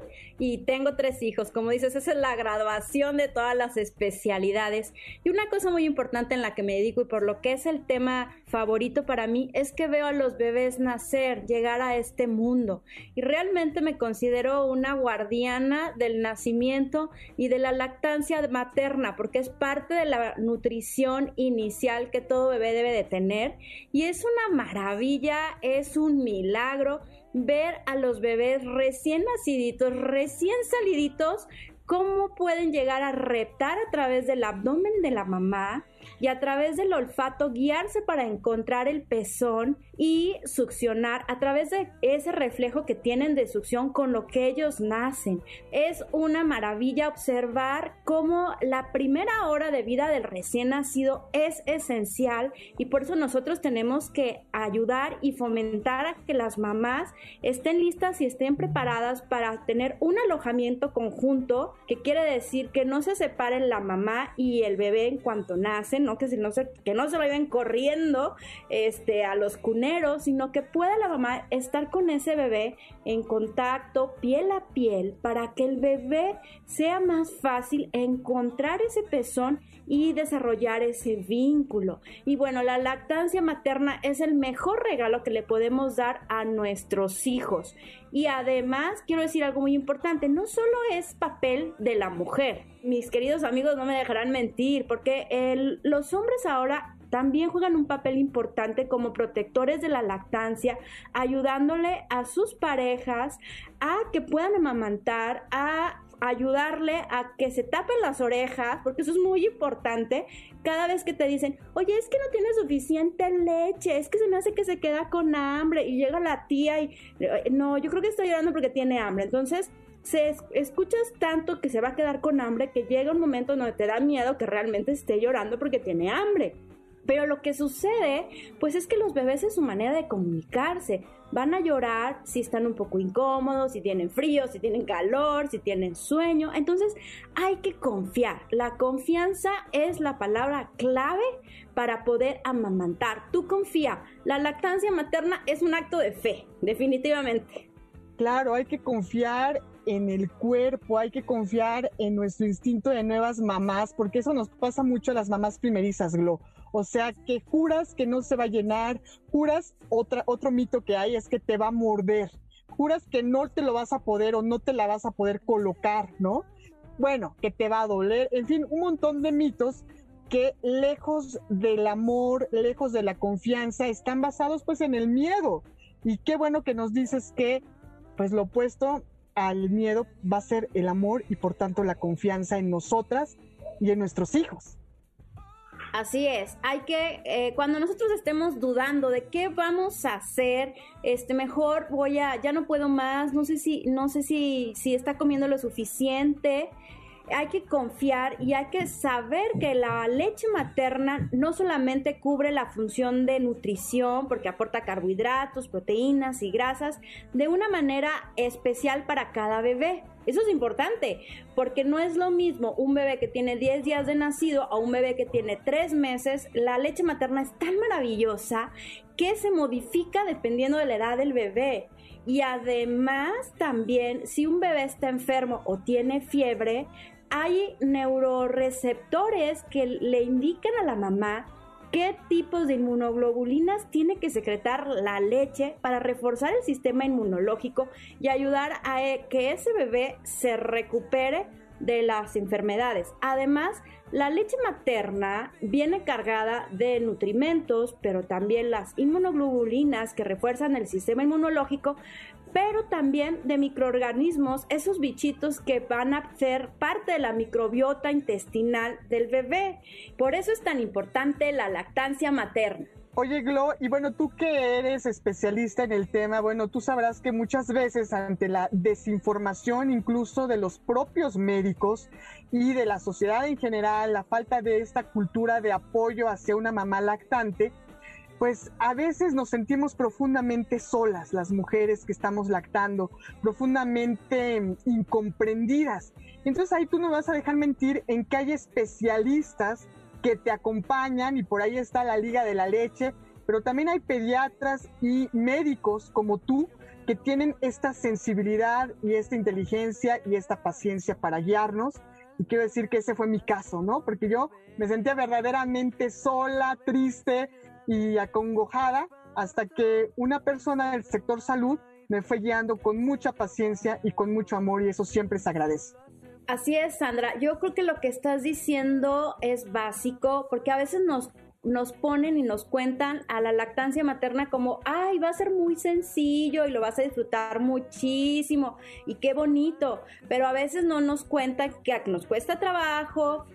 y tengo tres hijos. Como dices, esa es la graduación de todas las especialidades. Y una cosa muy importante en la que me dedico y por lo que es el tema favorito para mí es que veo a los bebés nacer, llegar a este mundo. Y realmente me considero una guardiana del nacimiento y de la lactancia materna porque es parte de la nutrición inicial que todo bebé debe de tener. Y es una maravilla, es un milagro ver a los bebés recién naciditos, recién saliditos, cómo pueden llegar a reptar a través del abdomen de la mamá y a través del olfato guiarse para encontrar el pezón y succionar a través de ese reflejo que tienen de succión con lo que ellos nacen. Es una maravilla observar cómo la primera hora de vida del recién nacido es esencial y por eso nosotros tenemos que ayudar y fomentar a que las mamás estén listas y estén preparadas para tener un alojamiento conjunto, que quiere decir que no se separen la mamá y el bebé en cuanto nacen, ¿no? Que, si no se, que no se vayan corriendo este, a los cuneros, sino que pueda la mamá estar con ese bebé en contacto, piel a piel, para que el bebé sea más fácil encontrar ese pezón y desarrollar ese vínculo. Y bueno, la lactancia materna es el mejor regalo que le podemos dar a nuestros hijos. Y además, quiero decir algo muy importante, no solo es papel de la mujer. Mis queridos amigos no me dejarán mentir, porque los hombres ahora también juegan un papel importante como protectores de la lactancia, ayudándole a sus parejas a que puedan amamantar, a ayudarle a que se tapen las orejas, porque eso es muy importante. Cada vez que te dicen, oye, es que no tiene suficiente leche, es que se me hace que se queda con hambre y llega la tía y no, yo creo que está llorando porque tiene hambre. Entonces, se escuchas tanto que se va a quedar con hambre que llega un momento donde te da miedo que realmente esté llorando porque tiene hambre. Pero lo que sucede, pues es que los bebés es su manera de comunicarse. Van a llorar si están un poco incómodos, si tienen frío, si tienen calor, si tienen sueño. Entonces hay que confiar. La confianza es la palabra clave para poder amamantar. Tú confía. La lactancia materna es un acto de fe, definitivamente. Claro, hay que confiar en el cuerpo, hay que confiar en nuestro instinto de nuevas mamás, porque eso nos pasa mucho a las mamás primerizas, Glo. O sea, que juras que no se va a llenar, juras, otra, otro mito que hay es que te va a morder, juras que no te lo vas a poder o no te la vas a poder colocar, ¿no? Bueno, que te va a doler, en fin, un montón de mitos que lejos del amor, lejos de la confianza, están basados pues en el miedo. Y qué bueno que nos dices que pues lo opuesto al miedo va a ser el amor y por tanto la confianza en nosotras y en nuestros hijos. Así es, hay que, eh, cuando nosotros estemos dudando de qué vamos a hacer, este, mejor voy a, ya no puedo más, no sé si, no sé si, si está comiendo lo suficiente, hay que confiar y hay que saber que la leche materna no solamente cubre la función de nutrición, porque aporta carbohidratos, proteínas y grasas de una manera especial para cada bebé. Eso es importante, porque no es lo mismo un bebé que tiene 10 días de nacido a un bebé que tiene 3 meses. La leche materna es tan maravillosa que se modifica dependiendo de la edad del bebé. Y además también, si un bebé está enfermo o tiene fiebre, hay neuroreceptores que le indican a la mamá qué tipos de inmunoglobulinas tiene que secretar la leche para reforzar el sistema inmunológico y ayudar a e, que ese bebé se recupere de las enfermedades. Además, la leche materna viene cargada de nutrimentos, pero también las inmunoglobulinas que refuerzan el sistema inmunológico, pero también de microorganismos, esos bichitos que van a ser parte de la microbiota intestinal del bebé. Por eso es tan importante la lactancia materna. Oye, Glo, y bueno, tú que eres especialista en el tema, bueno, tú sabrás que muchas veces ante la desinformación incluso de los propios médicos y de la sociedad en general, la falta de esta cultura de apoyo hacia una mamá lactante, pues a veces nos sentimos profundamente solas, las mujeres que estamos lactando, profundamente incomprendidas. Entonces ahí tú no vas a dejar mentir en que hay especialistas que te acompañan y por ahí está la Liga de la Leche, pero también hay pediatras y médicos como tú que tienen esta sensibilidad y esta inteligencia y esta paciencia para guiarnos. Y quiero decir que ese fue mi caso, ¿no? Porque yo me sentía verdaderamente sola, triste y acongojada hasta que una persona del sector salud me fue guiando con mucha paciencia y con mucho amor y eso siempre se agradece. Así es, Sandra. Yo creo que lo que estás diciendo es básico porque a veces nos nos ponen y nos cuentan a la lactancia materna como, ay, va a ser muy sencillo y lo vas a disfrutar muchísimo y qué bonito, pero a veces no nos cuentan que nos cuesta trabajo,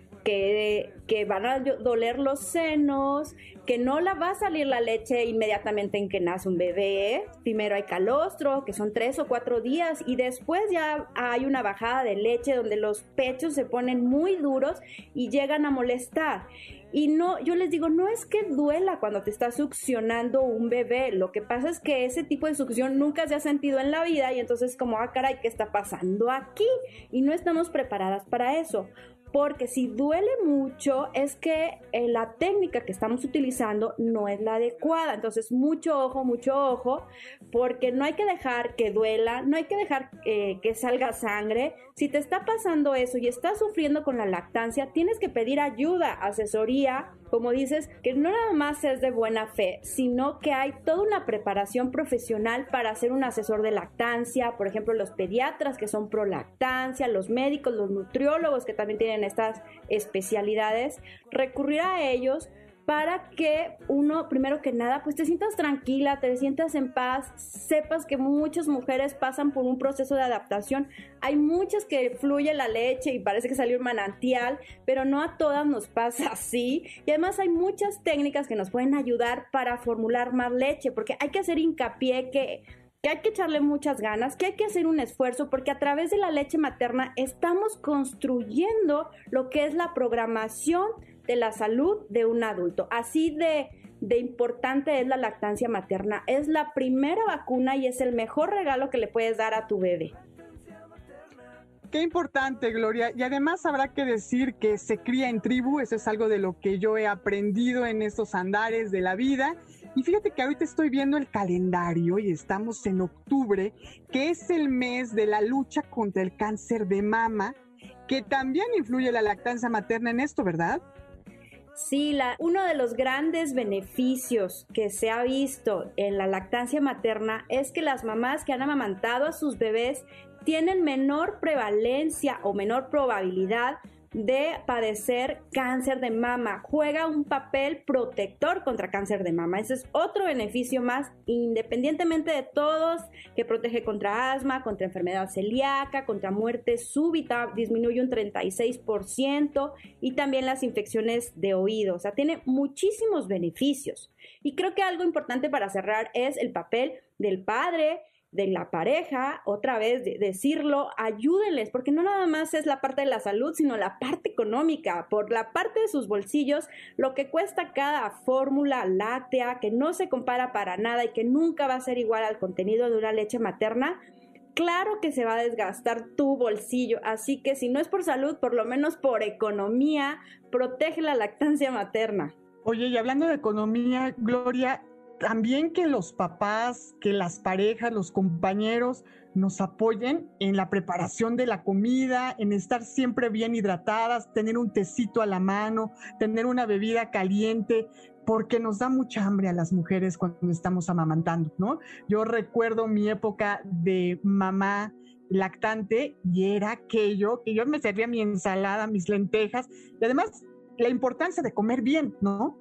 que, van a doler los senos, que no la va a salir la leche inmediatamente en que nace un bebé. Primero hay calostro, que son tres o cuatro días, y después ya hay una bajada de leche donde los pechos se ponen muy duros y llegan a molestar. Y no, yo les digo, no es que duela cuando te está succionando un bebé, lo que pasa es que ese tipo de succión nunca se ha sentido en la vida y entonces como, ah, caray, ¿qué está pasando aquí? Y no estamos preparadas para eso porque si duele mucho es que eh, la técnica que estamos utilizando no es la adecuada. Entonces, mucho ojo, mucho ojo, porque no hay que dejar que duela, no hay que dejar eh, que salga sangre. Si te está pasando eso y estás sufriendo con la lactancia, tienes que pedir ayuda, asesoría como dices, que no nada más es de buena fe, sino que hay toda una preparación profesional para ser un asesor de lactancia, por ejemplo, los pediatras que son pro lactancia, los médicos, los nutriólogos que también tienen estas especialidades, recurrir a ellos para que uno, primero que nada, pues te sientas tranquila, te sientas en paz, sepas que muchas mujeres pasan por un proceso de adaptación. Hay muchas que fluye la leche y parece que salió un manantial, pero no a todas nos pasa así. Y además hay muchas técnicas que nos pueden ayudar para formular más leche, porque hay que hacer hincapié que que hay que echarle muchas ganas, que hay que hacer un esfuerzo, porque a través de la leche materna estamos construyendo lo que es la programación de la salud de un adulto. Así de, de importante es la lactancia materna. Es la primera vacuna y es el mejor regalo que le puedes dar a tu bebé. Qué importante, Gloria. Y además habrá que decir que se cría en tribu, eso es algo de lo que yo he aprendido en estos andares de la vida. Y fíjate que ahorita estoy viendo el calendario y estamos en octubre, que es el mes de la lucha contra el cáncer de mama, que también influye la lactancia materna en esto, ¿verdad? Sí, uno de los grandes beneficios que se ha visto en la lactancia materna es que las mamás que han amamantado a sus bebés tienen menor prevalencia o menor probabilidad de padecer cáncer de mama. Juega un papel protector contra cáncer de mama. Ese es otro beneficio más, independientemente de todos, que protege contra asma, contra enfermedad celíaca, contra muerte súbita, disminuye un 36% y también las infecciones de oído. O sea, tiene muchísimos beneficios. Y creo que algo importante para cerrar es el papel del padre, de la pareja, otra vez de decirlo, ayúdenles, porque no nada más es la parte de la salud, sino la parte económica, por la parte de sus bolsillos, lo que cuesta cada fórmula láctea, que no se compara para nada y que nunca va a ser igual al contenido de una leche materna, claro que se va a desgastar tu bolsillo, así que si no es por salud, por lo menos por economía, protege la lactancia materna. Oye, y hablando de economía, Gloria, también que los papás, que las parejas, los compañeros nos apoyen en la preparación de la comida, en estar siempre bien hidratadas, tener un tecito a la mano, tener una bebida caliente, porque nos da mucha hambre a las mujeres cuando estamos amamantando, ¿no? Yo recuerdo mi época de mamá lactante y era aquello que yo me servía mi ensalada, mis lentejas y además la importancia de comer bien, ¿no?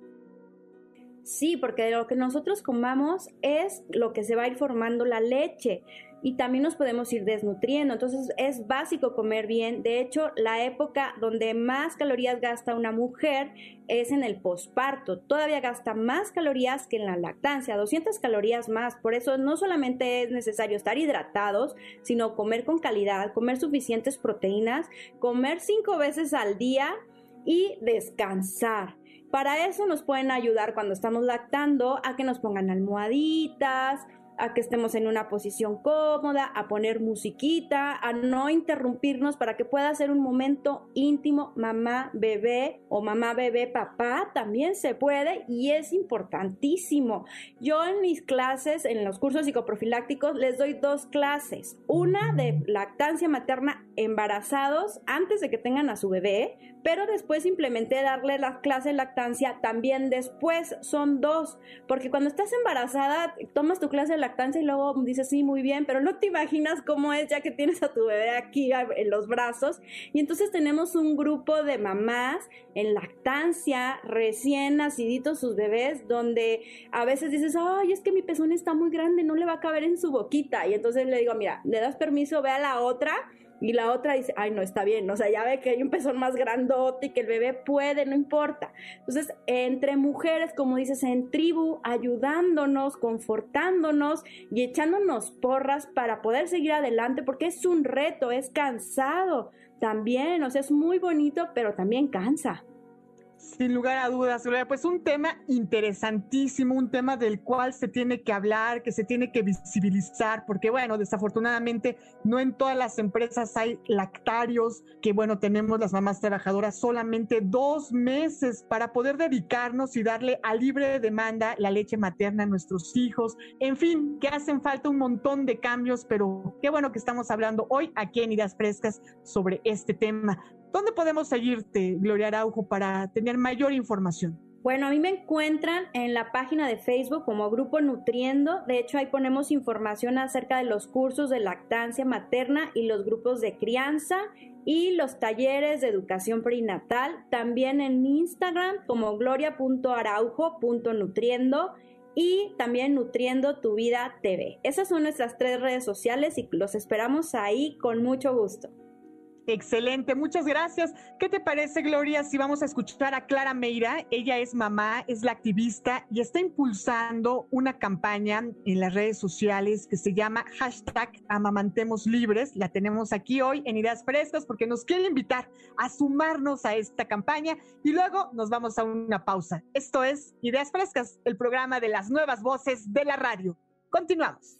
Sí, porque lo que nosotros comamos es lo que se va a ir formando la leche y también nos podemos ir desnutriendo. Entonces es básico comer bien. De hecho, la época donde más calorías gasta una mujer es en el posparto. Todavía gasta más calorías que en la lactancia, 200 calorías más. Por eso no solamente es necesario estar hidratados, sino comer con calidad, comer suficientes proteínas, comer cinco veces al día y descansar. Para eso nos pueden ayudar cuando estamos lactando a que nos pongan almohaditas, a que estemos en una posición cómoda, a poner musiquita, a no interrumpirnos para que pueda ser un momento íntimo mamá, bebé o mamá, bebé, papá, también se puede y es importantísimo. Yo en mis clases, en los cursos psicoprofilácticos, les doy dos clases. Una de lactancia materna embarazados antes de que tengan a su bebé, pero después simplemente darle la clase de lactancia también después. Son dos, porque cuando estás embarazada, tomas tu clase de lactancia y luego dices, sí, muy bien, pero no te imaginas cómo es ya que tienes a tu bebé aquí en los brazos. Y entonces tenemos un grupo de mamás en lactancia, recién naciditos sus bebés, donde a veces dices, ay, es que mi pezón está muy grande, no le va a caber en su boquita. Y entonces le digo, mira, le das permiso, ve a la otra y la otra dice, ay, no, está bien, o sea, ya ve que hay un pezón más grandote y que el bebé puede, no importa. Entonces, entre mujeres, como dices, en tribu, ayudándonos, confortándonos y echándonos porras para poder seguir adelante, porque es un reto, es cansado también, o sea, es muy bonito, pero también cansa. Sin lugar a dudas, pues un tema interesantísimo, un tema del cual se tiene que hablar, que se tiene que visibilizar, porque bueno, desafortunadamente no en todas las empresas hay lactarios, que bueno, tenemos las mamás trabajadoras solamente dos meses para poder dedicarnos y darle a libre demanda la leche materna a nuestros hijos. En fin, que hacen falta un montón de cambios, pero qué bueno que estamos hablando hoy aquí en Ideas Frescas sobre este tema. ¿Dónde podemos seguirte, Gloria Araujo, para tener mayor información? Bueno, a mí me encuentran en la página de Facebook como Grupo Nutriendo. De hecho, ahí ponemos información acerca de los cursos de lactancia materna y los grupos de crianza y los talleres de educación perinatal. También en Instagram como gloria.araujo.nutriendo y también Nutriendo tu Vida TV. Esas son nuestras tres redes sociales y los esperamos ahí con mucho gusto. Excelente, muchas gracias. ¿Qué te parece, Gloria, si vamos a escuchar a Clara Meira? Ella es mamá, es la activista y está impulsando una campaña en las redes sociales que se llama hashtag Amamantemos Libres. La tenemos aquí hoy en Ideas Frescas porque nos quiere invitar a sumarnos a esta campaña y luego nos vamos a una pausa. Esto es Ideas Frescas, el programa de las nuevas voces de la radio. Continuamos.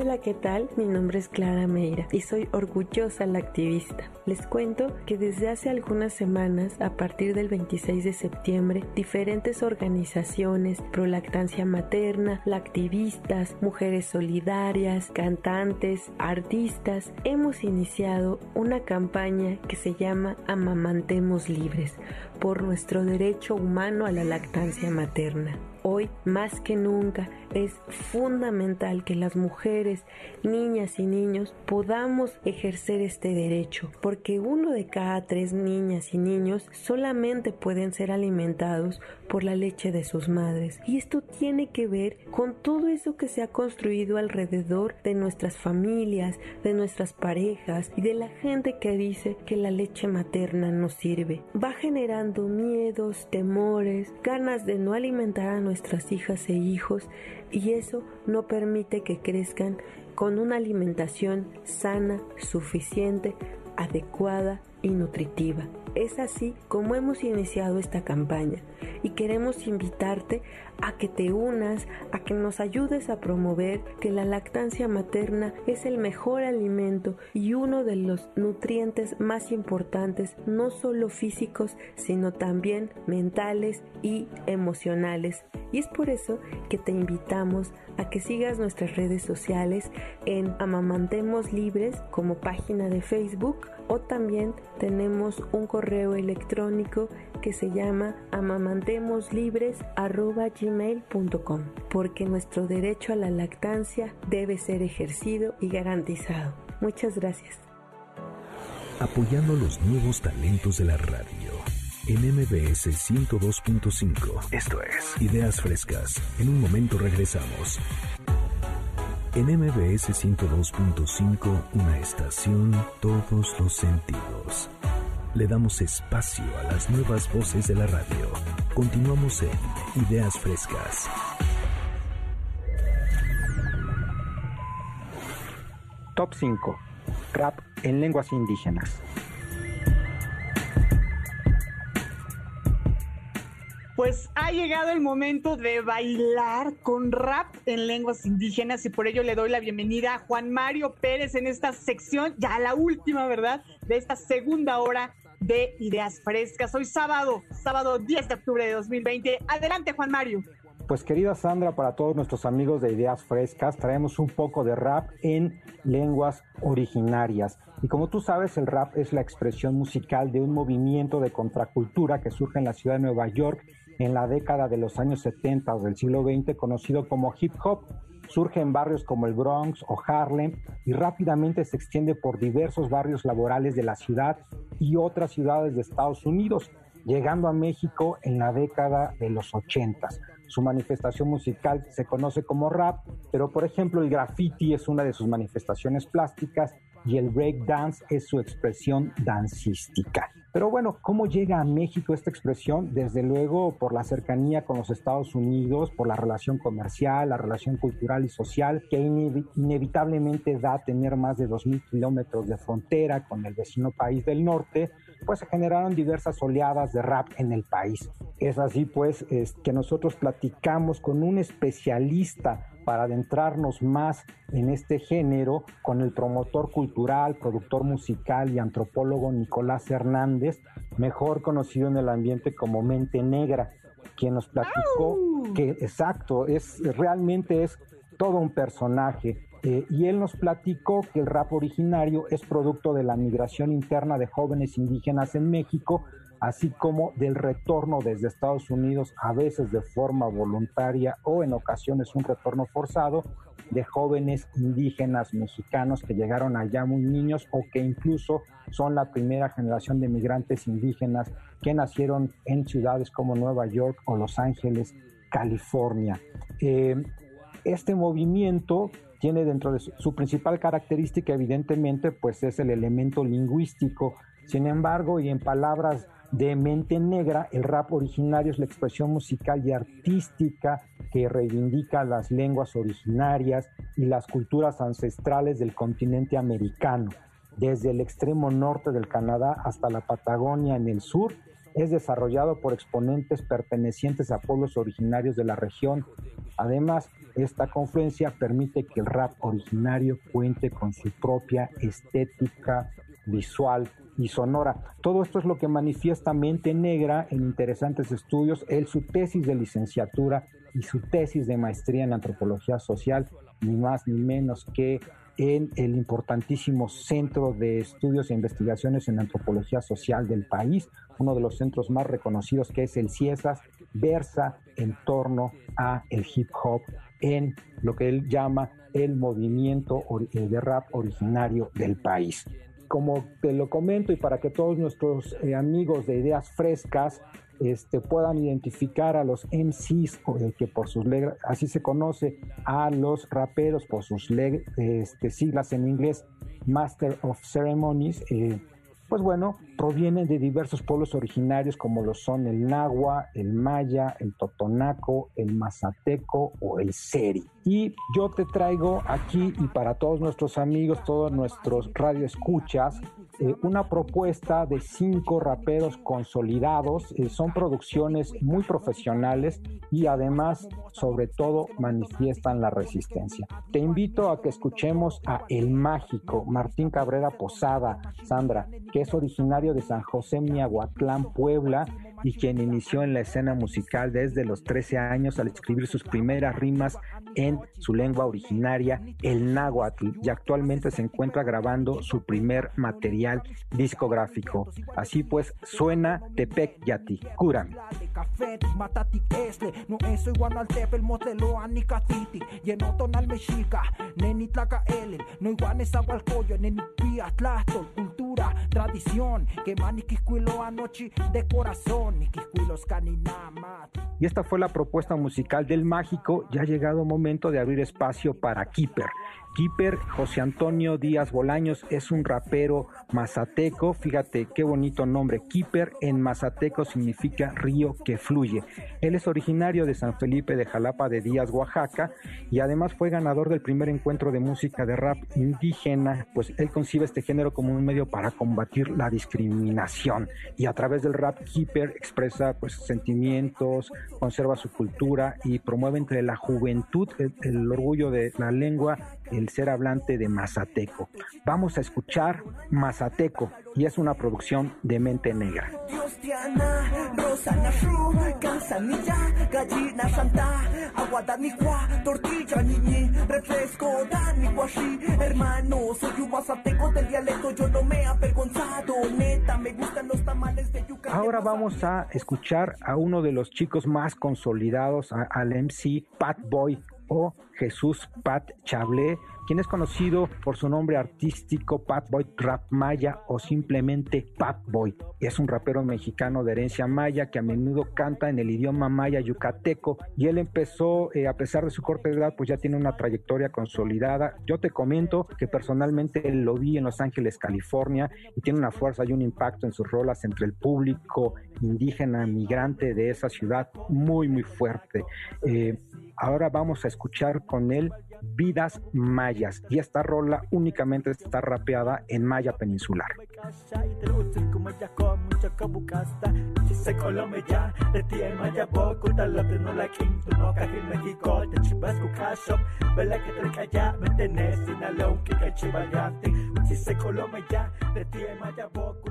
Hola, ¿qué tal? Mi nombre es Clara Meira y soy orgullosa la activista. Les cuento que desde hace algunas semanas, a partir del 26 de septiembre, diferentes organizaciones, prolactancia materna, lactivistas, mujeres solidarias, cantantes, artistas, hemos iniciado una campaña que se llama Amamantemos Libres por nuestro derecho humano a la lactancia materna. Hoy, más que nunca, es fundamental que las mujeres, niñas y niños podamos ejercer este derecho, porque uno de cada tres niñas y niños solamente pueden ser alimentados por la leche de sus madres. Y esto tiene que ver con todo eso que se ha construido alrededor de nuestras familias, de nuestras parejas y de la gente que dice que la leche materna no sirve. Va generando miedos, temores, ganas de no alimentar a nuestras hijas e hijos y eso no permite que crezcan con una alimentación sana, suficiente, adecuada y nutritiva. Es así como hemos iniciado esta campaña y queremos invitarte a que te unas, a que nos ayudes a promover que la lactancia materna es el mejor alimento y uno de los nutrientes más importantes, no solo físicos, sino también mentales y emocionales. Y es por eso que te invitamos a que sigas nuestras redes sociales en Amamantemos Libres como página de Facebook o también tenemos un correo electrónico que se llama amamantemoslibres.gmail.com, porque nuestro derecho a la lactancia debe ser ejercido y garantizado. Muchas gracias. Apoyando los nuevos talentos de la radio. En MBS 102.5. Esto es Ideas Frescas. En un momento regresamos. En MBS 102.5, una estación, todos los sentidos. Le damos espacio a las nuevas voces de la radio. Continuamos en Ideas Frescas. Top 5. Rap en lenguas indígenas. Pues ha llegado el momento de bailar con rap en lenguas indígenas y por ello le doy la bienvenida a Juan Mario Pérez en esta sección, ya la última, ¿verdad? De esta segunda hora de Ideas Frescas. Hoy sábado, sábado 10 de octubre de 2020. Adelante, Juan Mario. Pues querida Sandra, para todos nuestros amigos de Ideas Frescas, traemos un poco de rap en lenguas originarias. Y como tú sabes, el rap es la expresión musical de un movimiento de contracultura que surge en la ciudad de Nueva York en la década de los años 70 o del siglo XX, conocido como hip hop. Surge en barrios como el Bronx o Harlem y rápidamente se extiende por diversos barrios laborales de la ciudad y otras ciudades de Estados Unidos, llegando a México en la década de los 80. Su manifestación musical se conoce como rap, pero por ejemplo el graffiti es una de sus manifestaciones plásticas y el break dance es su expresión dancística. Pero bueno, ¿cómo llega a México esta expresión? Desde luego por la cercanía con los Estados Unidos, por la relación comercial, la relación cultural y social, que inevitablemente da a tener más de 2.000 kilómetros de frontera con el vecino país del norte, pues se generaron diversas oleadas de rap en el país. Es así pues es que nosotros platicamos con un especialista para adentrarnos más en este género con el promotor cultural, productor musical y antropólogo Nicolás Hernández, mejor conocido en el ambiente como Mente Negra, quien nos platicó que exacto, es realmente es todo un personaje. Eh, y él nos platicó que el rap originario es producto de la migración interna de jóvenes indígenas en México, así como del retorno desde Estados Unidos, a veces de forma voluntaria o en ocasiones un retorno forzado, de jóvenes indígenas mexicanos que llegaron allá muy niños o que incluso son la primera generación de migrantes indígenas que nacieron en ciudades como Nueva York o Los Ángeles, California. Eh, este movimiento tiene dentro de su, su, principal característica, evidentemente, pues es el elemento lingüístico. Sin embargo, y en palabras de Mente Negra, el rap originario es la expresión musical y artística que reivindica las lenguas originarias y las culturas ancestrales del continente americano. Desde el extremo norte del Canadá hasta la Patagonia en el sur, es desarrollado por exponentes pertenecientes a pueblos originarios de la región. Además, esta confluencia permite que el rap originario cuente con su propia estética visual y sonora. Todo esto es lo que manifiesta Mente Negra en interesantes estudios, él su tesis de licenciatura y su tesis de maestría en antropología social, ni más ni menos que en el importantísimo Centro de Estudios e Investigaciones en Antropología Social del país, uno de los centros más reconocidos que es el CIESAS, versa en torno a el hip hop en lo que él llama el movimiento de rap originario del país como te lo comento y para que todos nuestros eh, amigos de ideas frescas este, puedan identificar a los MCs, que por sus así se conoce a los raperos por sus este, siglas en inglés, Master of Ceremonies, eh, pues bueno, provienen de diversos pueblos originarios como lo son el Nahua, el Maya, el Totonaco, el Mazateco o el Seri. Y yo te traigo aquí y para todos nuestros amigos, todos nuestros radioescuchas, eh, una propuesta de cinco raperos consolidados. Eh, son producciones muy profesionales y además, sobre todo, manifiestan la resistencia. Te invito a que escuchemos a El Mágico, Martín Cabrera Posada, Sandra, es originario de San José Miahuatlán, Puebla, y quien inició en la escena musical desde los 13 años al escribir sus primeras rimas en su lengua originaria, el náhuatl, y actualmente se encuentra grabando su primer material discográfico. Así pues, suena Tepec Yati, Cúrame. Tradición, que anoche de corazón, y esta fue la propuesta musical del Mágico. Ya ha llegado el momento de abrir espacio para Keeper. Keeper José Antonio Díaz Bolaños es un rapero mazateco. Fíjate qué bonito nombre. Keeper en mazateco significa río que fluye. Él es originario de San Felipe de Jalapa de Díaz, Oaxaca, y además fue ganador del primer encuentro de música de rap indígena. Pues él concibe este género como un medio para combatir la discriminación. Y a través del rap, Keeper expresa pues sentimientos, conserva su cultura y promueve entre la juventud el orgullo de la lengua el ser hablante de Mazateco. Vamos a escuchar Mazateco y es una producción de Mente Negra. Ahora vamos a escuchar a uno de los chicos más consolidados, al MC Pat Boy o Jesús Pat Chablé, quien es conocido por su nombre artístico Pat Boy Rap Maya o simplemente Pat Boy. Es un rapero mexicano de herencia maya que a menudo canta en el idioma maya yucateco y él empezó, eh, a pesar de su corta edad, pues ya tiene una trayectoria consolidada. Yo te comento que personalmente lo vi en Los Ángeles, California y tiene una fuerza y un impacto en sus rolas entre el público indígena migrante de esa ciudad muy, muy fuerte. Eh, ahora vamos a escuchar con él Vidas Mayas y esta rola únicamente está rapeada en maya peninsular.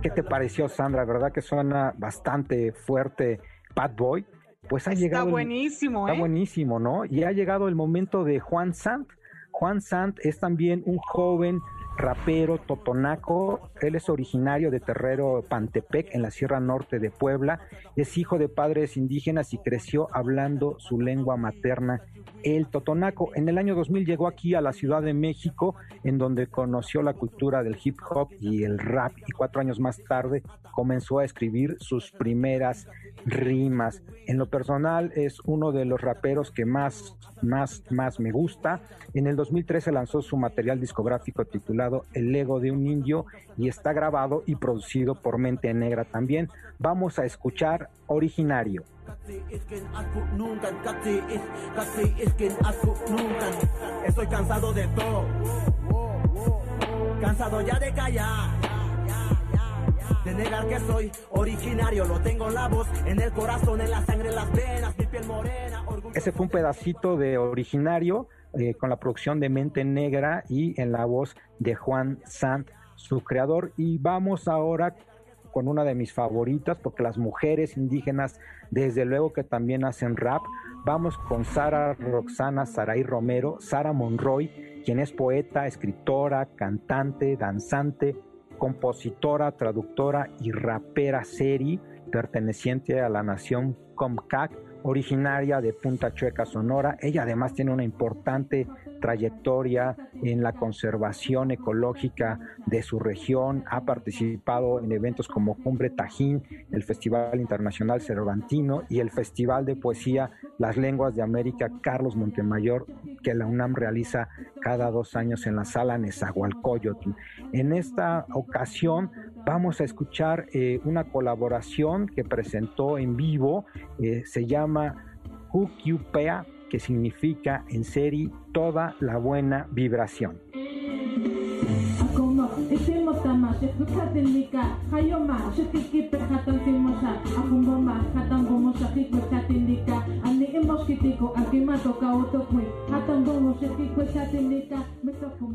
¿Qué te pareció Sandra? ¿Verdad que suena bastante fuerte Bad Boy? Pues ha llegado. Está buenísimo, Está ¿eh? buenísimo, ¿no? Y ha llegado el momento de Juan Sant. Juan Sant es también un joven rapero totonaco. Él es originario de Terrero Pantepec, en la Sierra Norte de Puebla. Es hijo de padres indígenas y creció hablando su lengua materna, el totonaco. En el año 2000 llegó aquí a la Ciudad de México, en donde conoció la cultura del hip hop y el rap. Y cuatro años más tarde comenzó a escribir sus primeras rimas. En lo personal es uno de los raperos que más, más, más me gusta. En el 2013 lanzó su material discográfico titulado El ego de un indio y está grabado y producido por Mente Negra también. Vamos a escuchar Originario. Estoy cansado de todo, cansado ya de callar de negar que soy originario. Lo tengo en la voz, en el corazón, en la sangre, en las venas, mi piel morena. Ese fue un pedacito de originario eh, con la producción de Mente Negra y en la voz de Juan Sant, su creador. Y vamos ahora con una de mis favoritas, porque las mujeres indígenas, desde luego que también hacen rap. Vamos con Sara Roxana Saray Romero, Sara Monroy, quien es poeta, escritora, cantante, danzante, compositora, traductora y rapera seri perteneciente a la nación Comcac, originaria de Punta Chueca, Sonora. Ella además tiene una importante trayectoria en la conservación ecológica de su región, ha participado en eventos como Cumbre Tajín, el Festival Internacional Cervantino y el Festival de Poesía Las Lenguas de América Carlos Montemayor, que la UNAM realiza cada dos años en la sala Nezahualcóyotl. En esta ocasión vamos a escuchar eh, una colaboración que presentó en vivo, eh, se llama Hukyupea que significa en serie toda la buena vibración.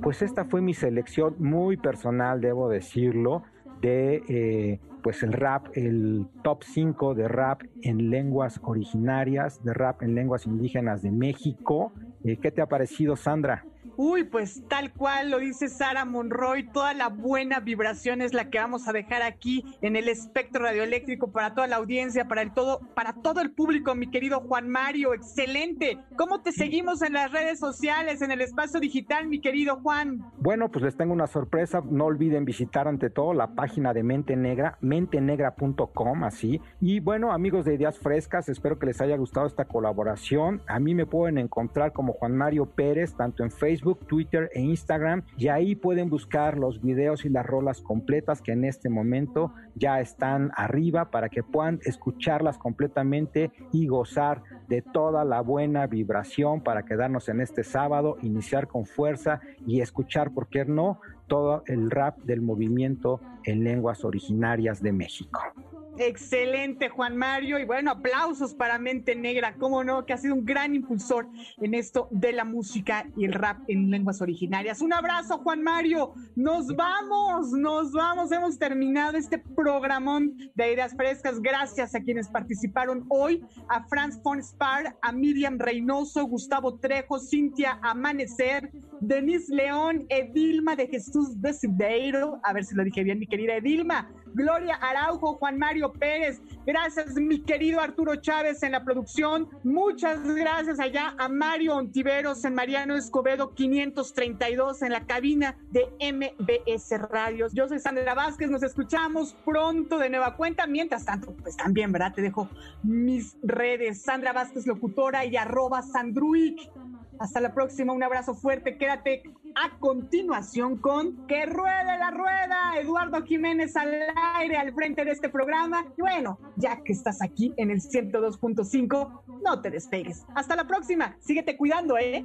Pues esta fue mi selección muy personal, debo decirlo de eh, pues el rap, el top 5 de rap en lenguas originarias, de rap en lenguas indígenas de México. Eh, ¿Qué te ha parecido, Sandra? Uy, pues tal cual lo dice Sara Monroy, toda la buena vibración es la que vamos a dejar aquí en el espectro radioeléctrico para toda la audiencia, para el todo, para todo el público, mi querido Juan Mario, excelente. ¿Cómo te seguimos en las redes sociales, en el espacio digital, mi querido Juan? Bueno, pues les tengo una sorpresa, no olviden visitar ante todo la página de Mente Negra, mentenegra.com, así. Y bueno, amigos de Ideas Frescas, espero que les haya gustado esta colaboración. A mí me pueden encontrar como Juan Mario Pérez, tanto en Facebook, Twitter e Instagram y ahí pueden buscar los videos y las rolas completas que en este momento ya están arriba para que puedan escucharlas completamente y gozar de toda la buena vibración para quedarnos en este sábado, iniciar con fuerza y escuchar, ¿por qué no?, todo el rap del movimiento en lenguas originarias de México. Excelente, Juan Mario. Y bueno, aplausos para Mente Negra, cómo no, que ha sido un gran impulsor en esto de la música y el rap en lenguas originarias. Un abrazo, Juan Mario. Nos vamos, nos vamos. Hemos terminado este programón de ideas frescas. Gracias a quienes participaron hoy, a Franz von Spar, a Miriam Reynoso, Gustavo Trejo, Cintia Amanecer, Denise León, Edilma de Jesús Desideiro. A ver si lo dije bien, mi querida Edilma. Gloria Araujo, Juan Mario Pérez. Gracias, mi querido Arturo Chávez en la producción. Muchas gracias allá a Mario Ontiveros en Mariano Escobedo 532 en la cabina de MBS Radios. Yo soy Sandra Vázquez, nos escuchamos pronto de nueva cuenta. Mientras tanto, pues también, ¿verdad? Te dejo mis redes. Sandra Vázquez Locutora y arroba Sandruic. Hasta la próxima, un abrazo fuerte. Quédate a continuación con Que Ruede la Rueda, Eduardo Jiménez al aire, al frente de este programa. Y bueno, ya que estás aquí en el 102.5, no te despegues. Hasta la próxima, síguete cuidando, ¿eh?